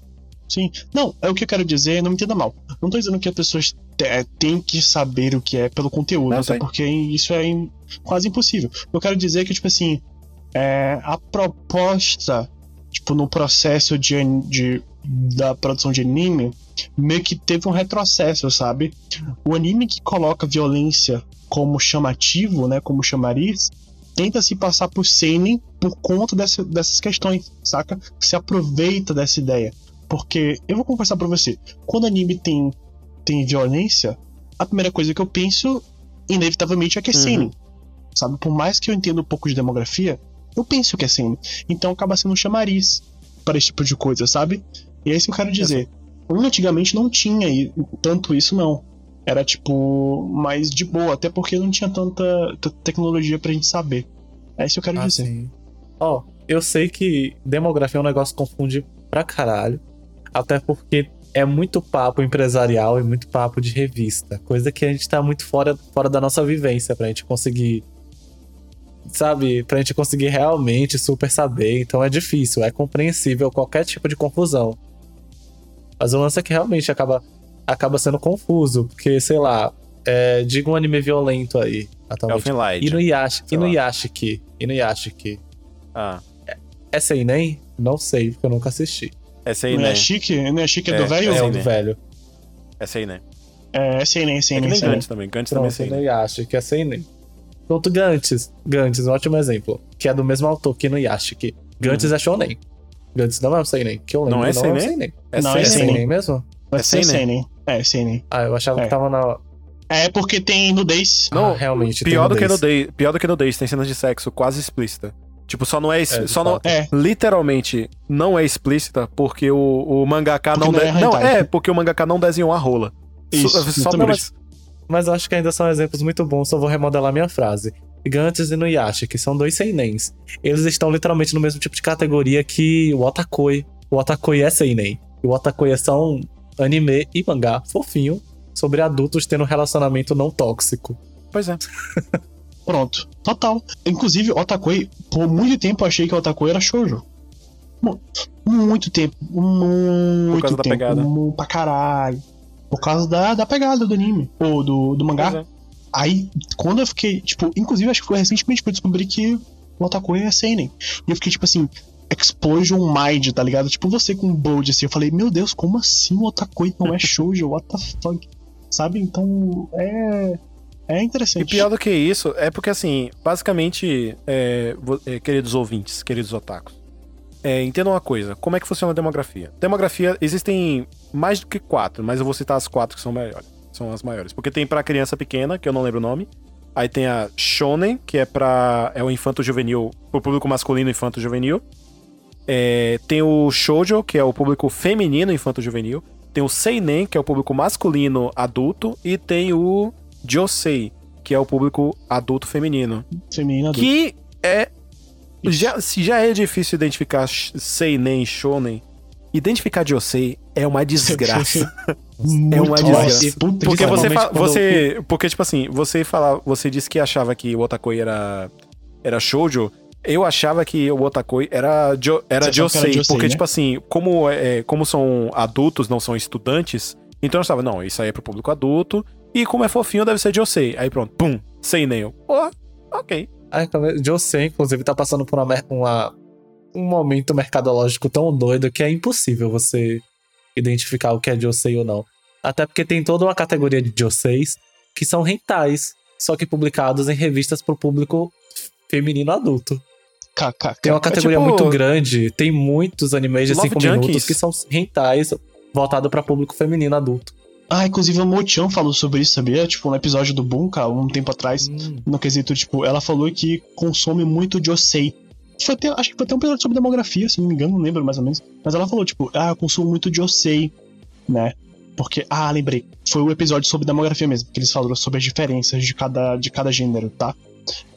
A: Sim. Não, é o que eu quero dizer, não me entenda mal. Não tô dizendo que as pessoas é, têm que saber o que é pelo conteúdo, não, até porque isso é quase impossível. Eu quero dizer que, tipo assim, é, a proposta tipo, no processo de, de, da produção de anime, meio que teve um retrocesso, sabe? O anime que coloca violência como chamativo, né, como chamariz, tenta se passar por seinen por conta dessa, dessas questões, saca? Se aproveita dessa ideia. Porque, eu vou confessar pra você, quando anime tem, tem violência, a primeira coisa que eu penso, inevitavelmente, é que é uhum. seinen. Sabe? Por mais que eu entenda um pouco de demografia, eu penso que é assim. Então acaba sendo um chamariz para esse tipo de coisa, sabe? E é isso que eu quero dizer. Antigamente não tinha tanto isso, não. Era tipo mais de boa, até porque não tinha tanta, tanta tecnologia pra gente saber. É isso que eu quero ah, dizer.
B: Ó, oh, eu sei que demografia é um negócio que confunde pra caralho. Até porque é muito papo empresarial e muito papo de revista. Coisa que a gente tá muito fora, fora da nossa vivência pra gente conseguir sabe, pra gente conseguir realmente super saber. Então é difícil, é compreensível qualquer tipo de confusão. Mas o lance é que realmente acaba, acaba sendo confuso, porque, sei lá, é, diga um anime violento aí.
C: Atualmente.
B: Light, Inuyashiki, Inuyashiki, Inuyashiki.
C: Ah.
B: É, é Seinen? Não sei, porque eu nunca assisti.
C: É Seinen.
A: Inuyashiki? Inuyashiki é, é do velho?
B: É, é do velho.
C: É Seinen.
A: É, é Seinen, Seinen. É que nem
C: Gantz também, Gantz também é Seinen.
B: Inuyashiki é Seinen. Pronto, Gantz. Gantz, um ótimo exemplo. Que é do mesmo autor que no Yashiki. Gantz uhum. é shonen. Gantz não é um Seinen. Que eu lembro,
C: Não é
B: não é
C: seinen?
B: Seinen.
C: É
A: Não,
B: É
A: é
C: Seinen.
A: seinen.
B: Seinen mesmo?
C: É seinen?
A: seinen. É, seinen.
B: Ah, eu achava
A: É.
B: que tava na...
A: É porque tem nudez.
C: Não,
B: ah, realmente. tem
C: Pior do, que
B: nudez.
C: nudez, pior do que nudez, tem cenas de sexo quase explícita. Tipo, só não é.
B: É,
C: só não.
A: É.
C: literalmente não é explícita porque o, o mangaka
A: Porque
C: não.
A: não é
C: não, é, porque o mangaka não desenhou a rola.
A: Isso,
C: só, só
B: Mas eu acho que ainda são exemplos muito bons, só vou remodelar minha frase. Gantz e Nuyashi, que são dois seinens. Eles estão literalmente no mesmo tipo de categoria que o Otakoi. O Otakoi é seinen. E o Otakoi é só um anime e mangá fofinho sobre adultos tendo um relacionamento não tóxico.
C: Pois é.
A: Pronto. Total. Inclusive, Otakoi, por muito tempo eu achei que Otakoi era shoujo. Mu- Muito tempo. Muito
C: causa da
A: tempo.
C: pegada.
A: mu- Pra caralho. Por causa da, da pegada do anime. Ou do, do mangá.
C: É.
A: Aí, quando eu fiquei, tipo, inclusive acho que foi recentemente que eu descobri que o Otakoi é Seinen. E eu fiquei, tipo assim, Explosion Mind, tá ligado? Tipo você com Bold, assim. Eu falei, meu Deus, como assim o Otakoi não é shoujo? What the fuck? Sabe? Então, é... É interessante.
C: E pior do que isso, é porque assim, basicamente, é, é, queridos ouvintes, queridos otakus, é, entendam uma coisa: como é que funciona a demografia? Demografia, existem mais do que quatro, mas eu vou citar as quatro que são maiores. São as maiores. Porque tem pra criança pequena, que eu não lembro o nome. Aí tem a Shonen, que é pra. É o infanto juvenil, o público masculino infanto juvenil. É, tem o Shoujo, que é o público feminino infanto juvenil. Tem o Seinen, que é o público masculino adulto. E tem o Josei, que é o público adulto feminino.
A: Feminino adulto.
C: Que é. Já, se já é difícil identificar Seinen Shonen, identificar Josei é uma desgraça. É uma desgraça.
A: Puta
C: Porque
A: que
C: você,
A: pariu.
C: fa- você porque tipo assim, você fala, você disse que achava que o Otakoi era era shoujo, eu achava que o Otakoi era jo, era
A: era
C: Josei,
A: Josei,
C: porque
A: né?
C: tipo assim, como é, como são adultos, não são estudantes, então eu estava, não, isso aí é pro público adulto, e como é fofinho deve ser Josei. Aí pronto, pum, Seinen. Pô, OK.
B: Aí, Josei, inclusive, tá passando por uma, uma- um momento mercadológico tão doido que é impossível você identificar o que é Josei ou não. Até porque tem toda uma categoria de Joseis que são rentais, só que publicados em revistas pro público feminino adulto.
A: KKK.
B: Tem uma categoria
C: tipo-
B: muito grande, tem muitos animes de
C: Love
B: 5
C: Junkies.
B: minutos que são rentais voltados pra público feminino adulto.
A: Ah, inclusive a Mo-chan falou sobre isso, sabia? Tipo, no episódio do Bunka, um tempo atrás,
B: Hum.
A: no quesito, tipo, ela falou que consome muito Josei. Foi até, acho que foi até um episódio sobre demografia, se não me engano, não lembro mais ou menos. Mas ela falou, tipo, ah, eu consumo muito Josei, né? Porque, ah, lembrei, foi o episódio sobre demografia mesmo, que eles falaram sobre as diferenças de cada, de cada gênero, tá?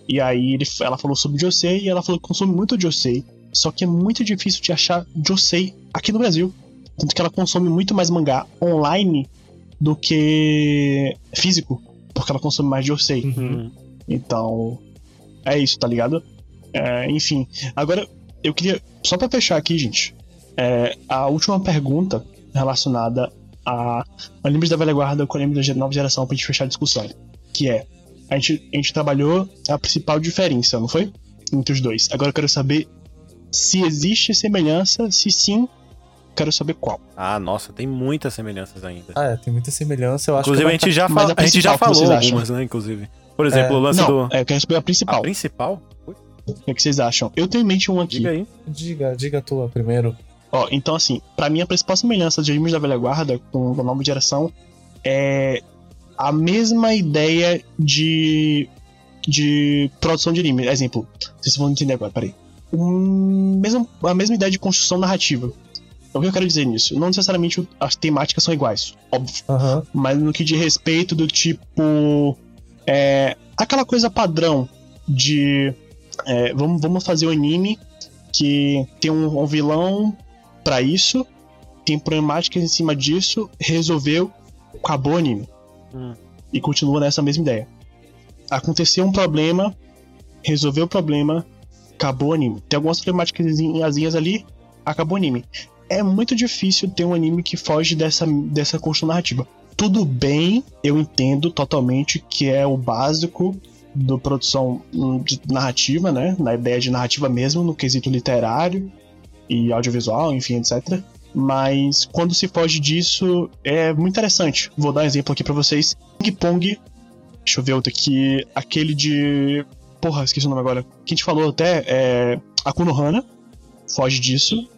A: E aí ele, ela falou sobre Josei e ela falou que consome muito Josei, só que é muito difícil de achar Josei aqui no Brasil. Tanto que ela consome muito mais mangá online do que físico, porque ela consome mais Josei.
B: Uhum.
A: Então, é isso, tá ligado? É, enfim, agora eu queria, só pra fechar aqui, gente, é, a última pergunta relacionada a animes da velha guarda com animes da nova geração pra gente fechar a discussão, que é, a gente, a gente trabalhou a principal diferença, não foi? Entre os dois. Agora eu quero saber se existe semelhança, se sim, quero saber qual.
C: Ah, nossa, tem muitas semelhanças ainda.
B: Ah, é, tem muita semelhança, eu acho
C: Inclusive, a
B: que
C: gente já,
A: mas
C: fa-
A: a
C: a gente já
A: principal
C: falou algumas, né, inclusive. Por exemplo, o lance
A: Não,
C: do...
A: é, eu quero saber a
C: A
A: principal.
C: principal?
A: O que, é que vocês acham? Eu tenho em mente um aqui.
C: Diga aí.
B: Diga, diga a tua primeiro.
A: Ó, então assim, pra mim a principal semelhança de animes da velha guarda com a nova geração é a mesma ideia de de produção de anime. Exemplo, vocês vão entender agora, peraí. Um, mesmo, a mesma ideia de construção narrativa. O que eu quero dizer nisso? Não necessariamente as temáticas são iguais, óbvio.
B: Aham.
A: Mas no que diz respeito do tipo. É, aquela coisa padrão de. é, vamos, vamos fazer um anime que tem um, um vilão pra isso, tem problemáticas em cima disso, resolveu, acabou o anime.
C: Hum.
A: E continua nessa mesma ideia. Aconteceu um problema, resolveu o problema, acabou o anime. Tem algumas problemáticas ali, acabou o anime. É muito difícil ter um anime que foge dessa, dessa construção narrativa. Tudo bem, eu entendo totalmente que é o básico da produção hum, de narrativa, né? Na ideia de narrativa mesmo, no quesito literário e audiovisual, enfim, etc. Mas quando se foge disso, é muito interessante. Vou dar um exemplo aqui pra vocês. Ping Pong. Deixa eu ver outro aqui. Aquele de. Porra, esqueci o nome agora. Que a gente falou até. É. Akuno Hana. Foge disso.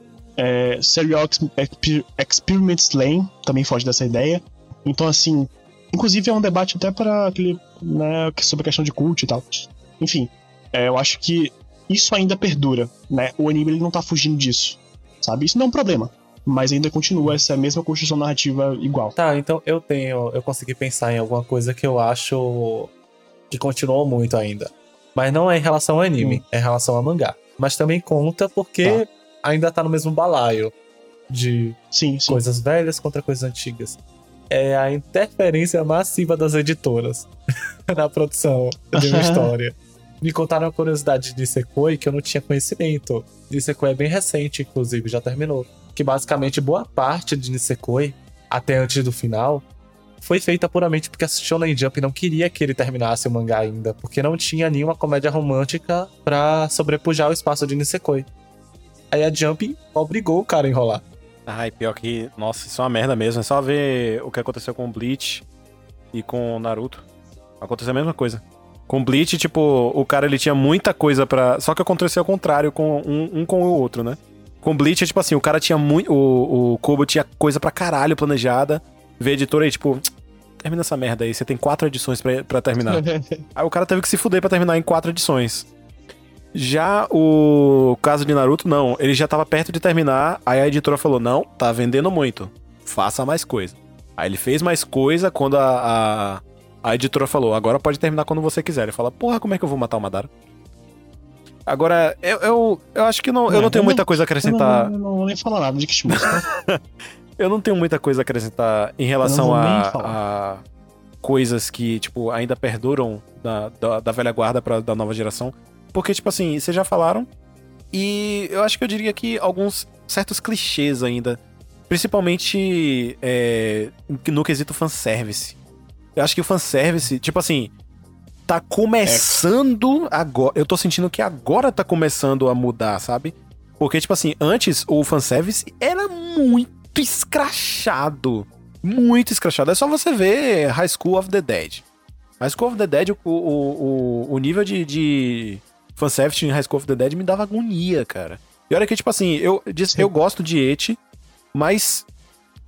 A: É, Serial Exper Experiments Lane também foge dessa ideia. Então, assim, inclusive é um debate até para aquele, né, sobre a questão de culto e tal. Enfim, é, eu acho que isso ainda perdura, né? O anime ele não tá fugindo disso, sabe? Isso não é um problema, mas ainda continua essa mesma construção narrativa igual.
B: Tá, então eu tenho, eu consegui pensar em alguma coisa que eu acho que continuou muito ainda. Mas não é em relação ao anime, hum. é em relação ao mangá. Mas também conta porque tá. Ainda tá no mesmo balaio de
A: sim, sim.
B: coisas velhas contra coisas antigas. É a interferência massiva das editoras na produção de uma história. Me contaram uma curiosidade de Nisekoi que eu não tinha conhecimento. Nisekoi é bem recente, inclusive, já terminou. Que basicamente boa parte de Nisekoi, até antes do final, foi feita puramente porque a Shonen Jump não queria que ele terminasse o mangá ainda, porque não tinha nenhuma comédia romântica para sobrepujar o espaço de Nisekoi. Aí a Jump obrigou o cara a enrolar.
C: Ai, pior que, nossa, isso é uma merda mesmo. É só ver o que aconteceu com o Bleach e com o Naruto. Aconteceu a mesma coisa. Com Bleach, tipo, o cara ele tinha muita coisa para Só que aconteceu ao contrário com um, um, com o outro, né? Com Bleach, é tipo assim, o cara tinha muito. O, o Kobo tinha coisa pra caralho planejada. Vê a editora aí, tipo, termina essa merda aí, você tem quatro edições para terminar. aí o cara teve que se fuder pra terminar em quatro edições. Já o caso de Naruto, não. Ele já tava perto de terminar, aí a editora falou: não, tá vendendo muito. Faça mais coisa. Aí ele fez mais coisa quando a, a a editora falou, agora pode terminar quando você quiser. Ele fala, porra, como é que eu vou matar o Madara? Agora, eu, eu, eu acho que não, eu não tenho muita coisa a acrescentar.
A: Eu não, não, vou nem falar nada de Kishimoto.
C: eu não tenho muita coisa a acrescentar em relação a, a, coisas que, tipo, ainda perduram da, da, da velha guarda pra da nova geração. Porque, tipo assim, vocês já falaram. E eu acho que eu diria que alguns certos clichês ainda. Principalmente é, no quesito fanservice. Eu acho que o fanservice, tipo assim, tá começando é. agora. Eu tô sentindo que agora tá começando a mudar, sabe? Porque, tipo assim, antes o fanservice era muito escrachado. Muito escrachado. É só você ver High School of the Dead. High School of the Dead, o, o, o, o nível de, de fanservice em High School of the Dead me dava agonia, cara. E olha que, tipo assim, eu, eu gosto de Eti, mas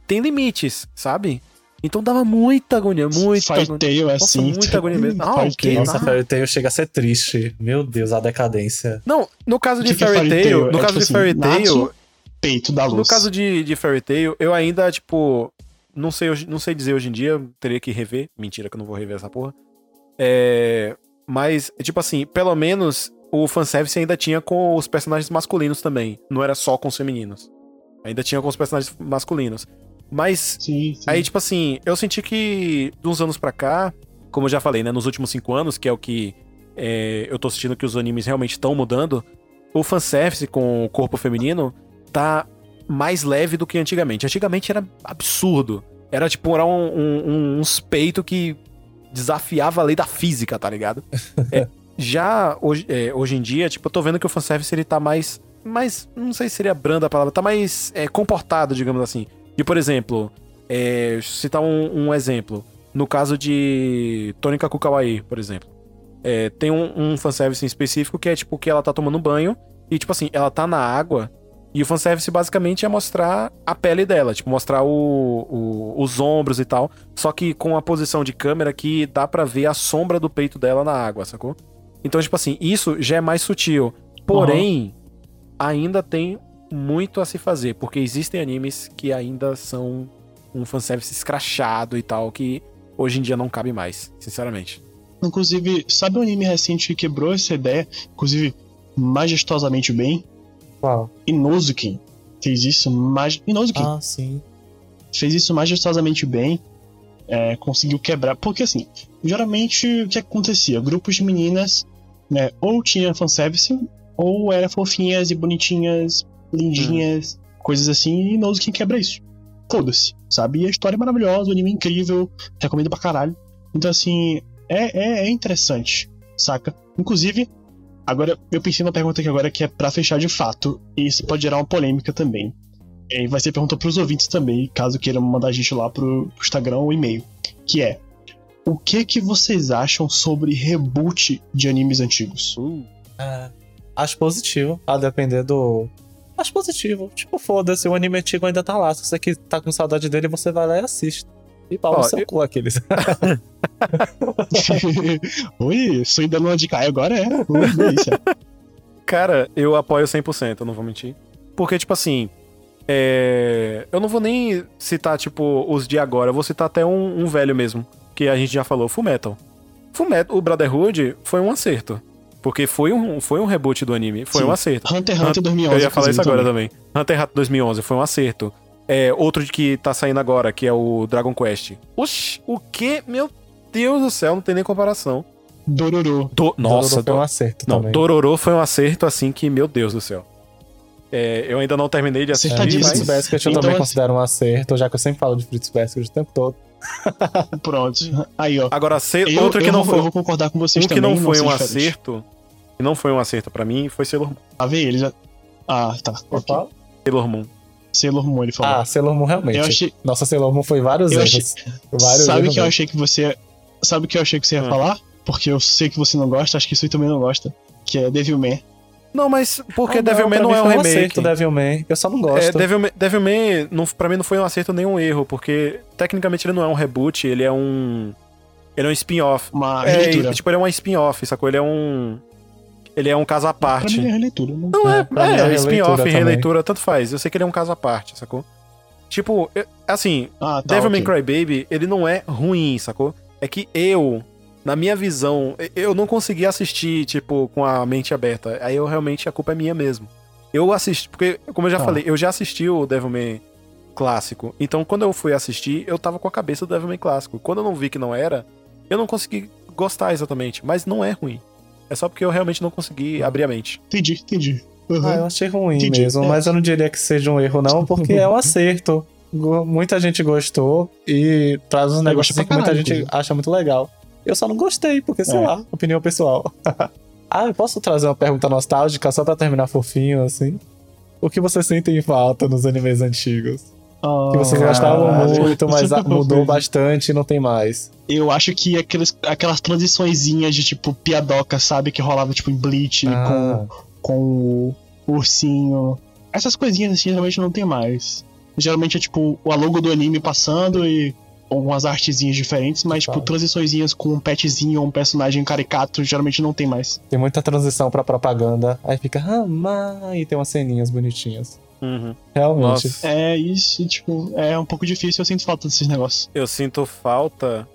C: tem limites, sabe? Então dava muita agonia, muita
A: Fairy agonia. Tail é assim.
B: muita agonia mesmo. Ah, okay. Nossa, Fairy Tail chega a ser triste. Meu Deus, a decadência.
C: Não, no caso de Fairy, Tail, no é, caso tipo de assim, Fairy Tail,
A: peito da luz.
C: No caso de, de Fairy Tail, eu ainda, tipo, não sei, não sei dizer hoje em dia, teria que rever. Mentira que eu não vou rever essa porra. É, mas, tipo assim, pelo menos o fanservice ainda tinha com os personagens masculinos também. Não era só com os femininos. Ainda tinha com os personagens masculinos. Mas sim, sim. aí, tipo assim, eu senti que de uns anos pra cá, como eu já falei, né, nos últimos cinco anos, que é o que é, eu tô sentindo que os animes realmente estão mudando, o fanservice com o corpo feminino tá mais leve do que antigamente. Antigamente era absurdo. Era tipo, era um, um, uns peitos que desafiava a lei da física, tá ligado? é, já hoje, é, hoje em dia, tipo, eu tô vendo que o fanservice ele tá mais. mais não sei se seria branda a palavra, tá mais é, comportado, digamos assim. E, por exemplo, é, citar um, um, exemplo. No caso de Tony Kawaii, por exemplo. É, tem um, um fanservice em específico que é tipo que ela tá tomando banho e, tipo assim, ela tá na água. E o fanservice basicamente é mostrar a pele dela, tipo, mostrar o, o, os ombros e tal. Só que com a posição de câmera que dá para ver a sombra do peito dela na água, sacou? Então, tipo assim, isso já é mais sutil. Porém, uhum. ainda tem muito a se fazer, porque existem animes que ainda são um fanservice escrachado e tal, que hoje em dia não cabe mais, sinceramente.
A: Inclusive, sabe um anime recente que quebrou essa ideia, inclusive majestosamente bem?
B: Qual?
A: Inozuki. Fez isso mais. Inozuki.
B: Ah, sim.
A: Fez isso majestosamente bem. É, conseguiu quebrar. Porque assim, geralmente o que acontecia? Grupos de meninas, né, ou tinha fanservice, ou eram fofinhas e bonitinhas lindinhas, hum. coisas assim, e Nozuki quebra isso. Foda-se, sabe? E a história é maravilhosa, o anime é incrível, recomendo pra caralho. Então, assim, é, é, é interessante, saca? Inclusive, agora eu pensei numa pergunta aqui agora que é para fechar de fato, e isso pode gerar uma polêmica também. E vai ser pergunta pros ouvintes também, caso queiram mandar a gente lá pro Instagram ou e-mail. Que é: O que que vocês acham sobre reboot de animes antigos?
B: Uh. É, acho positivo, a depender do, acho positivo. Tipo, foda-se, o anime antigo ainda tá lá. Se você que tá com saudade dele, você vai lá e assiste. E pau no seu
C: eu-
B: cu aqueles.
A: Ui, sou ainda lua de Caio, agora é.
C: Cara, eu apoio 100%, eu não vou mentir. Porque, tipo assim, é... eu não vou nem citar, tipo, os de agora. Eu vou citar até um, um velho mesmo, que a gente já falou, Fullmetal. Fullmetal, o Brotherhood foi um acerto. Porque foi um, foi um reboot do anime, foi
A: Sim.
C: um acerto.
A: Hunter x Hunter 2011.
C: Eu ia falar isso agora também. Hunter x Hunter 2011 foi um acerto. É, outro que tá saindo agora, que é o Dragon Quest. Oxi, o que? Meu Deus do céu, não tem nem comparação.
A: Dororo.
C: Do... Nossa,
B: foi um acerto
C: não,
B: também.
C: Dororo foi um acerto assim que, meu Deus do céu. É, eu ainda não terminei de assistir.
B: Fruits
C: mas...
B: Basket eu
A: Então,
B: também
A: assim-
B: considero um acerto, já que eu sempre falo de Fruits Basket o tempo todo.
A: Pronto. Aí, ó.
C: Agora, ser
A: Eu,
C: outro que não
A: vou,
C: foi,
A: eu vou concordar com vocês
C: um que
A: também.
C: não foi um
A: diferente.
C: acerto, que não foi um acerto pra mim, foi Sailor Moon.
A: A ver, ele já. Ah, tá. ok.
C: Sailor Moon.
A: Sailor Moon, ele falou.
B: Ah, Sailor Moon realmente.
A: eu achei.
B: Nossa, Sailor Moon foi vários
A: Eu
B: erros.
A: achei-
B: Vários
A: Sabe
B: erros
A: que eu achei que você. Sabe o que eu achei que você ia
C: Hum.
A: falar? Porque eu sei que você não gosta, acho que isso aí também não gosta. Que é Devilman.
C: Não, mas porque
B: Ah,
C: Devilman
B: pra
C: não
B: mim
C: é um
B: foi
C: remake.
B: acerto, Devilman. Eu só não gosto.
C: É, Devilman, Devilman não, pra mim não foi um acerto nenhum erro, porque tecnicamente ele não é um reboot, ele é um. Ele é um spin-off.
A: Uma
C: É,
A: releitura.
C: tipo, ele é um spin-off, sacou? Ele é um. Ele é um caso à
A: Pra
C: parte.
A: mim é releitura. Não...
C: Não, é,
B: pra mim é
C: é,
B: releitura
C: spin-off, releitura, tanto faz. Eu sei que ele é um caso à parte, sacou? Tipo, eu- assim,
A: Ah, tá.
C: Devilman
A: ok.
C: Crybaby, ele não é ruim, sacou? É que eu, na minha visão, eu não consegui assistir, tipo, com a mente aberta. Aí eu realmente, a culpa é minha mesmo. Eu assisti, porque, como eu já
A: Tá.
C: falei, eu já assisti o Devilman clássico. Então, quando eu fui assistir, eu tava com a cabeça do Devilman clássico. Quando eu não vi que não era, eu não consegui gostar exatamente. Mas não é ruim. É só porque eu realmente não consegui abrir a mente.
A: Entendi, entendi. Uhum.
B: Ah, eu achei ruim
A: Entendi.
B: mesmo,
A: É.
B: mas eu não diria que seja um erro, não, porque é um acerto. Muita gente gostou e traz uns negócios
A: gostei
B: assim que muita gente acha muito legal. Eu só não gostei, porque sei
A: É.
B: lá, opinião pessoal. ah, eu posso trazer uma pergunta nostálgica só pra terminar fofinho, assim? O que vocês sentem falta nos animes antigos? Que vocês
A: Ah,
B: gostavam muito, mas a- mudou bastante e não tem mais.
A: Eu acho que aqueles, aquelas transiçõezinhas de tipo piadoca, sabe? Que rolava tipo em Bleach
B: Ah.
A: com, com o ursinho. Essas coisinhas assim realmente não tem mais. Geralmente é tipo o logo do anime passando e umas artezinhas diferentes, mas tipo
B: Total.
A: transiçõezinhas com um petzinho ou um personagem caricato geralmente não tem mais.
B: Tem muita transição pra propaganda. Aí fica, ah, e tem umas ceninhas bonitinhas.
C: Uhum.
B: Realmente.
C: Nossa.
A: É isso, tipo, é um pouco difícil, eu sinto falta desses negócios.
C: Eu sinto falta.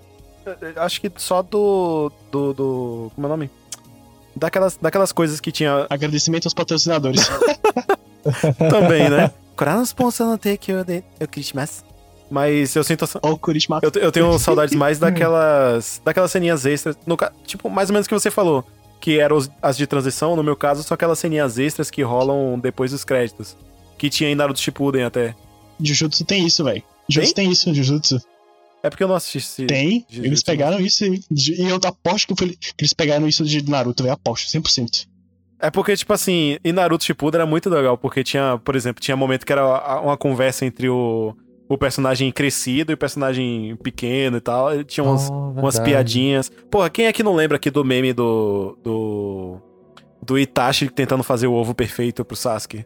C: eh, Acho que só do. do. do como é o nome? Daquelas, daquelas coisas que tinha
A: Agradecimento aos patrocinadores.
C: também, né? Mas eu sinto.
A: Ó, o Kurishima.
C: Eu, eu tenho saudades mais daquelas. daquelas ceninhas extras. No, tipo, mais ou menos o que você falou. Que eram as de transição, no meu caso, são aquelas ceninhas extras que rolam depois dos créditos. Que tinha em Naruto Shippuden até.
A: Jujutsu tem isso, velho. Jujutsu tem isso, Jujutsu.
C: É porque eu não assisti.
A: Tem,
C: Jujutsu,
A: eles pegaram isso aí. E eu aposto que, foi- que eles pegaram isso de Naruto, velho. Aposto, 100%.
C: É porque, tipo assim, em Naruto Shippuden era muito legal, porque tinha, por exemplo, tinha momento que era uma conversa entre o, o personagem crescido e o personagem pequeno e tal. e Tinha umas,
B: Oh,
C: umas piadinhas. Porra, quem é que não lembra aqui do meme do. do. do Itachi tentando fazer o ovo perfeito pro Sasuke?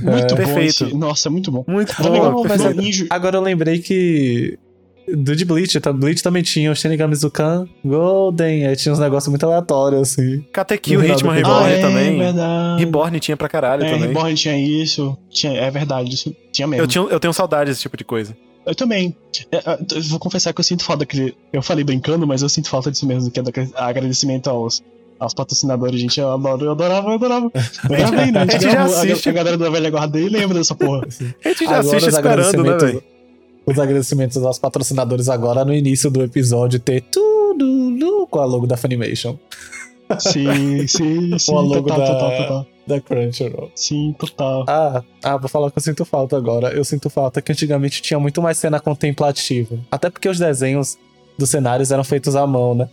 A: Muito bom
C: Perfeito.
A: esse. Nossa, muito bom.
C: Muito bom, perfeito.
A: Ninja-
B: Agora eu lembrei que. Do de Bleach, tá? Bleach também tinha o Shinigami Zukan Golden, aí tinha uns negócios muito aleatórios, assim.
C: Katekyo, Hitman
B: do
C: Reborn
A: ah, é,
C: também.
A: verdade.
C: Reborn tinha pra caralho
A: É,
C: também.
A: Reborn tinha isso. Tinha, é verdade, isso tinha mesmo.
C: Eu, tinha, eu tenho saudades desse tipo de coisa.
A: Eu também. É, é, eu vou confessar que eu sinto falta daquele. Eu falei brincando, mas eu sinto falta disso mesmo, que é do agradecimento aos, aos patrocinadores, gente. Eu adoro, eu adorava, eu adorava. Eu adorava ainda. A
C: A gente
A: gente
C: já
A: gravou, a,
C: assiste.
A: a galera da velha guarda aí lembra dessa porra.
C: A gente já
B: Agora
C: assiste esperando, né, velho?
B: Os agradecimentos aos patrocinadores agora no início do episódio ter tudo com a logo da Funimation,
A: Sim, sim, sim.
B: O logo
A: total,
B: da-
A: total, total.
B: da Crunchyroll.
A: Sim, total.
B: Ah, ah, vou falar que eu sinto falta agora. Eu sinto falta que antigamente tinha muito mais cena contemplativa. Até porque os desenhos dos cenários eram feitos à mão, né?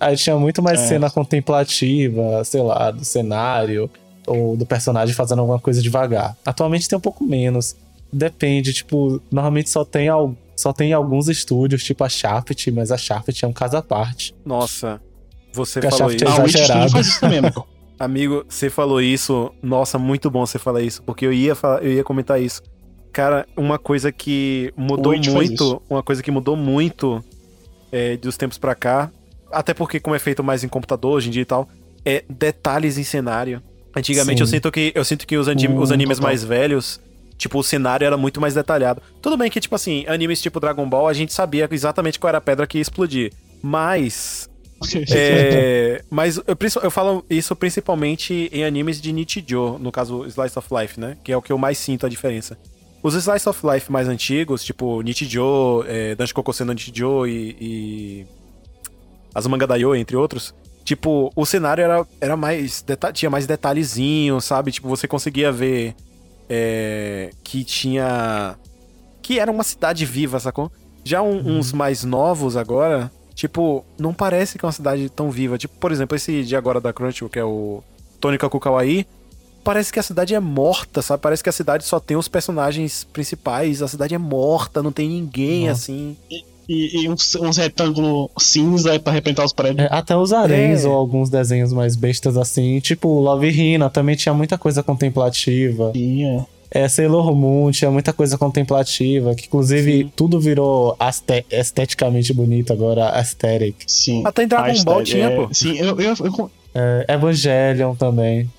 B: Aí tinha muito mais
A: É.
B: cena contemplativa, sei lá, do cenário ou do personagem fazendo alguma coisa devagar. Atualmente tem um pouco menos. Depende, tipo, normalmente só tem, só tem alguns estúdios, tipo a Shaft, mas a Shaft é um caso à parte.
C: Nossa, você
B: Que a
C: falou
B: Shaft
C: isso.
B: é
A: Ah, o Witch
B: exagerado.
A: Studio faz isso também, Michael.
C: Amigo, você falou isso. Nossa, muito bom você falar isso, porque eu ia, falar, eu ia comentar isso. Cara, uma coisa que mudou muito, uma coisa que mudou muito é, dos tempos pra cá, até porque como é feito mais em computador hoje em dia e tal, é detalhes em cenário. Antigamente eu sinto que eu sinto que os, anim, os animes total. mais velhos, tipo, o cenário era muito mais detalhado. Tudo bem que, tipo assim, animes tipo Dragon Ball, a gente sabia exatamente qual era a pedra que ia explodir. Mas é, mas eu, eu, falo isso principalmente em animes de Nichijou, no caso Slice of Life, né? Que é o que eu mais sinto a diferença. Os Slice of Life mais antigos, tipo Nichijou, é, Danshi Kokosei no Nichijou e, e Azumanga Daioh, entre outros, tipo, o cenário era, era mais. tinha mais detalhezinho, sabe? Tipo, você conseguia ver é, que tinha. que era uma cidade viva, sacou? Já um, uhum. uns mais novos agora, Tipo, não parece que é uma cidade tão viva. Tipo, por exemplo, esse de agora da Crunchyroll, que é o Tony Kukawai, parece que a cidade é morta, sabe? Parece que a cidade só tem os personagens principais, a cidade é morta, não tem ninguém Nossa. assim.
A: E, e, e uns, uns retângulos cinza para representar os prédios.
B: É, até os aréns é. ou alguns desenhos mais bestas assim, tipo Love Hina também tinha muita coisa contemplativa.
A: Tinha
B: é, Sailor Moon tinha muita coisa contemplativa, que inclusive Sim. tudo virou esteticamente bonito agora, aesthetic.
A: Sim.
C: Até em Dragon Ball tinha, é, pô.
A: Sim, eu... eu, eu...
B: É, Evangelion também.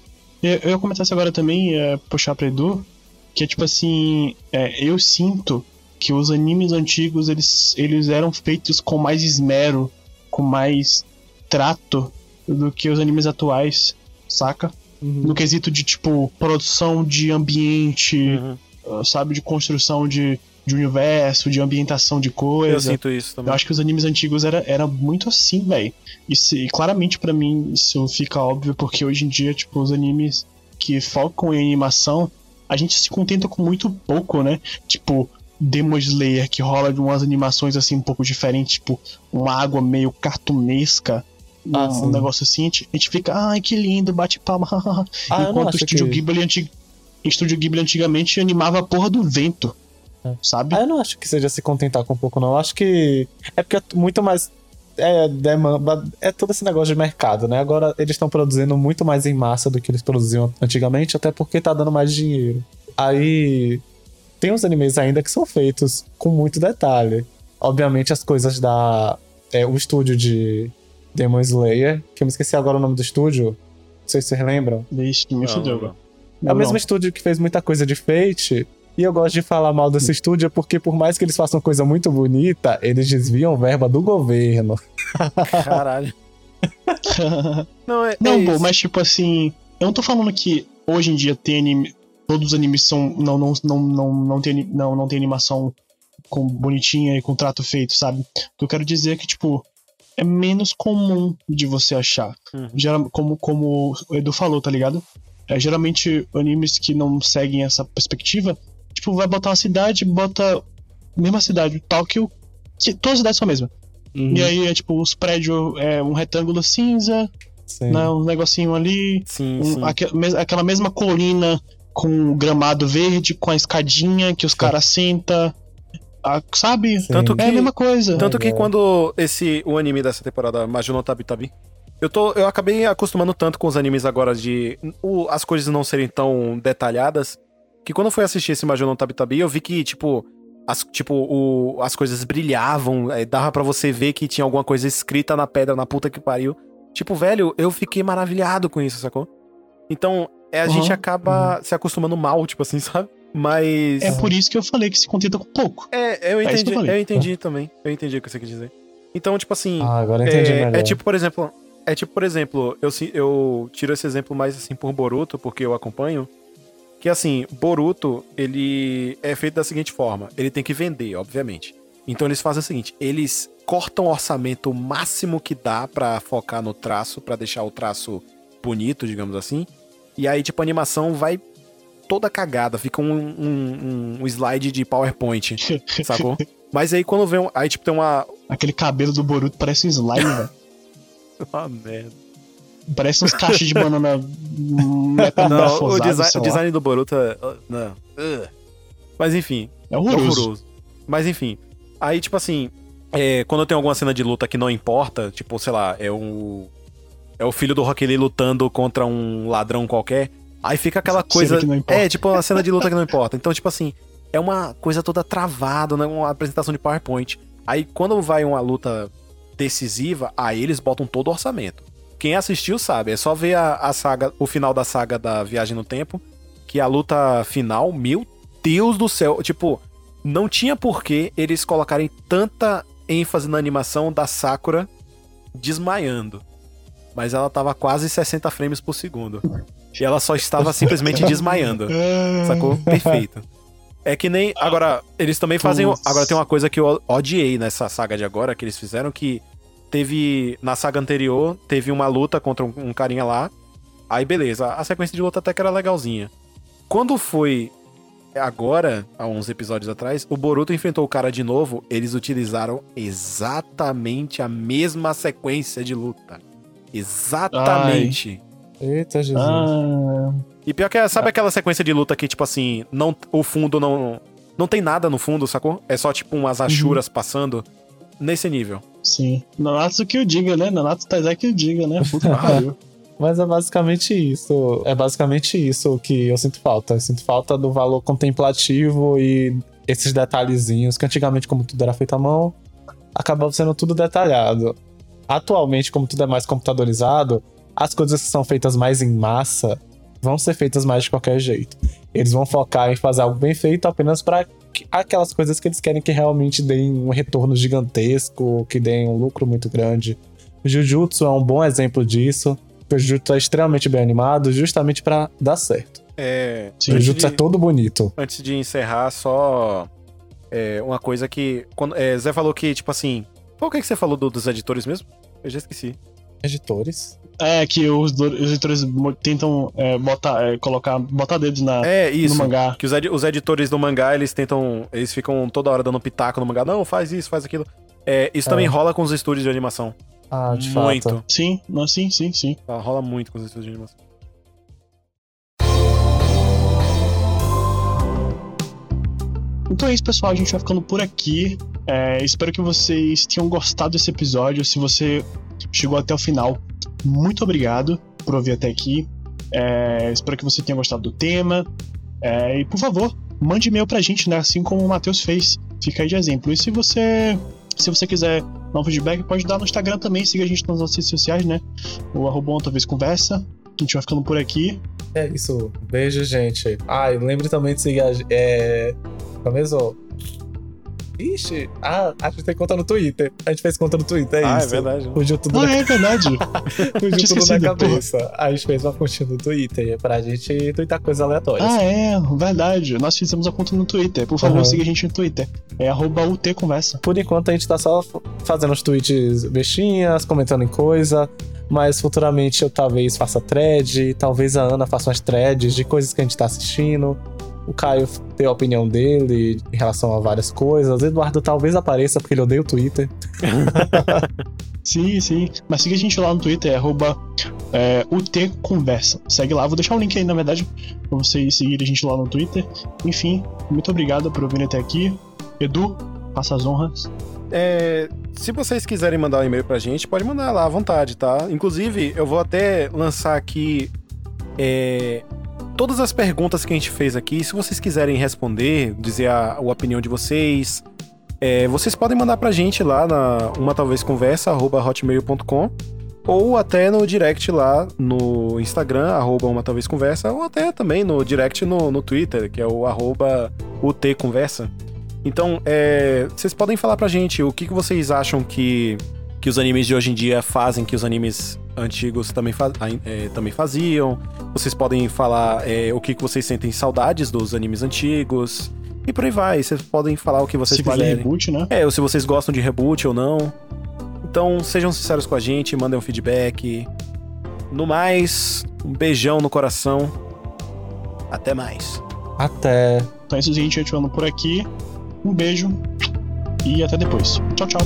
A: Eu, eu ia comentar isso agora também, é, puxar pra Edu, que é tipo assim, é, eu sinto que os animes antigos, eles, eles eram feitos com mais esmero, com mais trato do que os animes atuais, saca? Uhum. No quesito de, tipo, produção de ambiente, uhum. uh, sabe? De construção de, de universo, de ambientação de coisa.
C: Eu sinto isso também.
A: Eu acho que os animes antigos era, era muito assim, velho. E, e, claramente para mim isso fica óbvio, porque hoje em dia, tipo, os animes que focam em animação, a gente se contenta com muito pouco, né? Tipo, Demon Slayer, que rola de umas animações assim um pouco diferentes, tipo, uma água meio cartunesca ah, um, um negócio assim, a gente fica, ai que lindo, bate palma. Ah, Enquanto o Estúdio que... Ghibli, antig... Estúdio Ghibli antigamente animava a porra do vento. É. Sabe?
B: Ah, eu não acho que seja se contentar com um pouco, não. Eu acho que é porque é muito mais. É, demanda, é todo esse negócio de mercado, né? Agora eles estão produzindo muito mais em massa do que eles produziam antigamente, até porque tá dando mais dinheiro. Aí tem uns animes ainda que são feitos com muito detalhe. Obviamente as coisas da. É, o estúdio de Demon Slayer, que eu me esqueci agora o nome do estúdio. Não sei se vocês lembram.
A: Vixe, me fudeu,
B: É o mesmo estúdio que fez muita coisa de Fate. E eu gosto de falar mal desse estúdio porque, por mais que eles façam coisa muito bonita, eles desviam verba do governo.
C: Caralho.
A: não, é, não é bom, mas tipo assim. Eu não tô falando que hoje em dia tem anime. Todos os animes são. Não, não, não, não, não, tem, não, não tem animação com bonitinha e com trato feito, sabe? O que eu quero dizer é que, tipo, é menos comum de você achar. Uhum. Geral, como, como o Edu falou, tá ligado? É, geralmente animes que não seguem essa perspectiva, tipo, vai botar uma cidade, bota mesma cidade, Tóquio, que todas as cidades são a mesma. Uhum. E aí é tipo, os prédios é um retângulo cinza, né, um negocinho ali,
C: sim, um, sim.
A: aquela mesma colina com gramado verde, com a escadinha que os caras sentam a, sabe?
C: Sim. Tanto que,
A: é a mesma coisa.
C: Tanto que quando esse o anime dessa temporada, Majuno Tabi Tabi, eu, tô, eu acabei acostumando tanto com os animes agora de o, as coisas não serem tão detalhadas, que quando eu fui assistir esse Majuno Tabi Tabi, eu vi que, tipo, as, tipo, o, as coisas brilhavam, é, dava para você ver que tinha alguma coisa escrita na pedra, na puta que pariu. Tipo, velho, eu fiquei maravilhado com isso, sacou? Então, é, a uhum. gente acaba uhum. se acostumando mal, tipo assim, sabe? Mas.
A: É por isso que eu falei que se contenta com pouco.
C: É, eu entendi, é eu, eu, entendi também. Eu entendi o que você quer dizer. Então, tipo assim.
B: Ah, agora eu entendi
C: é,
B: melhor.
C: É tipo, por exemplo. É tipo, por exemplo, eu, eu tiro esse exemplo mais assim por Boruto, porque eu acompanho. Que assim, Boruto, ele é feito da seguinte forma: ele tem que vender, obviamente. Então eles fazem o seguinte: eles cortam o orçamento máximo que dá para focar no traço, para deixar o traço bonito, digamos assim. E aí, tipo, a animação vai toda cagada, fica um, um, um slide de PowerPoint, sacou? Mas aí quando vem. Um, aí, tipo, tem uma.
A: Aquele cabelo do Boruto parece um slime, velho.
C: ah, merda.
A: Parece uns cachos de banana.
C: não, o, design, o design do Boruto é. Não. Mas enfim.
A: É horroroso. é horroroso.
C: Mas enfim. Aí, tipo assim. É, quando tem alguma cena de luta que não importa, tipo, sei lá, é um é o filho do Rock Lee lutando contra um ladrão qualquer. Aí fica aquela coisa.
A: que não importa.
C: É, tipo uma cena de luta que não importa. Então, tipo assim, é uma coisa toda travada, né? Uma apresentação de PowerPoint. Aí quando vai uma luta decisiva, aí eles botam todo o orçamento. Quem assistiu sabe, é só ver a, a saga, o final da saga da Viagem no Tempo, que a luta final, meu Deus do céu, tipo, não tinha por que eles colocarem tanta ênfase na animação da Sakura desmaiando. Mas ela tava quase 60 frames por segundo. E ela só estava simplesmente desmaiando.
A: Ah,
C: Sacou? Perfeito. É que nem. Agora, eles também fazem.
A: Putz.
C: Agora tem uma coisa que eu odiei nessa saga de agora, que eles fizeram, que teve. Na saga anterior, teve uma luta contra um, um carinha lá. Aí beleza, a sequência de luta até que era legalzinha. Quando foi agora, há uns episódios atrás, o Boruto enfrentou o cara de novo, eles utilizaram exatamente a mesma sequência de luta. Exatamente.
B: Eita, Jesus.
A: ah,
C: E pior que é, sabe aquela sequência de luta que, tipo assim, não, o fundo não. Não tem nada no fundo, sacou? É só tipo umas achuras passando. Nesse nível.
A: sim. Nanatsu que o diga, né? Nanatsu Taizai que o diga, né? Puta que pariu.
B: Mas é basicamente isso. É basicamente isso que eu sinto falta. Eu sinto falta do valor contemplativo e esses detalhezinhos que antigamente, como tudo era feito à mão, acabava sendo tudo detalhado. Atualmente, como tudo é mais computadorizado, as coisas que são feitas mais em massa vão ser feitas mais de qualquer jeito. Eles vão focar em fazer algo bem feito apenas para aquelas coisas que eles querem que realmente deem um retorno gigantesco, que deem um lucro muito grande. Jujutsu é um bom exemplo disso. O Jujutsu é extremamente bem animado, justamente pra dar certo.
C: É.
B: O Jujutsu é
C: de,
B: todo bonito.
C: antes de encerrar, só. é, uma coisa que. Quando, é, Zé falou que, tipo assim. Qual que é que você falou do- dos editores mesmo? Eu já esqueci.
B: Editores.
A: É, que os, os editores tentam é, botar, é, colocar, botar dedos na,
C: É, isso.
A: no mangá.
C: Que os, edi- os editores do mangá, eles tentam. Eles ficam toda hora dando pitaco no mangá. Não, faz isso, faz aquilo. É, isso também
B: É.
C: rola com os estúdios de animação.
B: Ah, de
C: muito.
B: fato.
A: Sim, não, sim, sim, sim.
C: Rola muito com os estúdios de animação.
A: Então é isso, pessoal. A gente vai ficando por aqui. É, espero que vocês tenham gostado desse episódio. Se você chegou até o final, muito obrigado por ouvir até aqui. É, espero que você tenha gostado do tema. É, e por favor, mande e-mail pra gente, né? Assim como o Matheus fez. Fica aí de exemplo. E se você. Se você quiser dar um feedback, pode dar no Instagram também. Siga a gente nas nossas redes sociais, né? O arroba outra vez conversa. A gente vai ficando por aqui.
B: É isso. Beijo, gente. Ah, e lembre também de seguir a. É. Mesmo? Ixi, ah, a gente tem conta no Twitter. A gente fez conta no Twitter, é
C: ah,
B: isso.
C: é verdade.
B: Fugiu tudo,
A: Ah,
B: na...
A: é verdade.
B: Fugiu tudo na cabeça. A gente fez uma continha no Twitter pra gente twittar coisas aleatórias.
A: Ah, é, verdade. Nós fizemos a conta no Twitter. Por favor,
B: Aham.
A: siga a gente no Twitter. É arroba UT Conversa.
B: Por enquanto a gente tá só fazendo os tweets bestinhas, comentando em coisa. Mas futuramente eu talvez faça thread, talvez a Ana faça umas threads de coisas que a gente tá assistindo. O Caio tem a opinião dele em relação a várias coisas. O Eduardo talvez apareça porque ele odeia o Twitter.
A: Sim, sim. Mas siga a gente lá no Twitter, é arroba é, UT Conversa. Segue lá, vou deixar o link aí, na verdade, pra vocês seguirem a gente lá no Twitter. Enfim, muito obrigado por virem até aqui. Edu, passa as honras.
C: É, se vocês quiserem mandar um e-mail pra gente, pode mandar lá à vontade, tá? Inclusive, eu vou até lançar aqui é, todas as perguntas que a gente fez aqui. Se vocês quiserem responder, dizer a, a opinião de vocês, é, vocês podem mandar pra gente lá na uma talvez conversa arroba hotmail.com ou até no direct lá no Instagram arroba uma talvez conversa ou até também no direct no, no Twitter que é o arroba utconversa. Então, é, vocês podem falar pra gente o que, que vocês acham que, que os animes de hoje em dia fazem, que os animes antigos também, fa é, também faziam. Vocês podem falar é, o que, que vocês sentem saudades dos animes antigos. E por aí vai. Vocês podem falar o que vocês
A: Se vale
C: quiserem.
A: reboot, né?
C: É, ou se vocês gostam de reboot ou não. Então, sejam sinceros com a gente, mandem um feedback. No mais, um beijão no coração. Até mais.
B: Até.
A: Então é isso, gente. A gente vai por aqui. Um beijo e até depois. Tchau, tchau.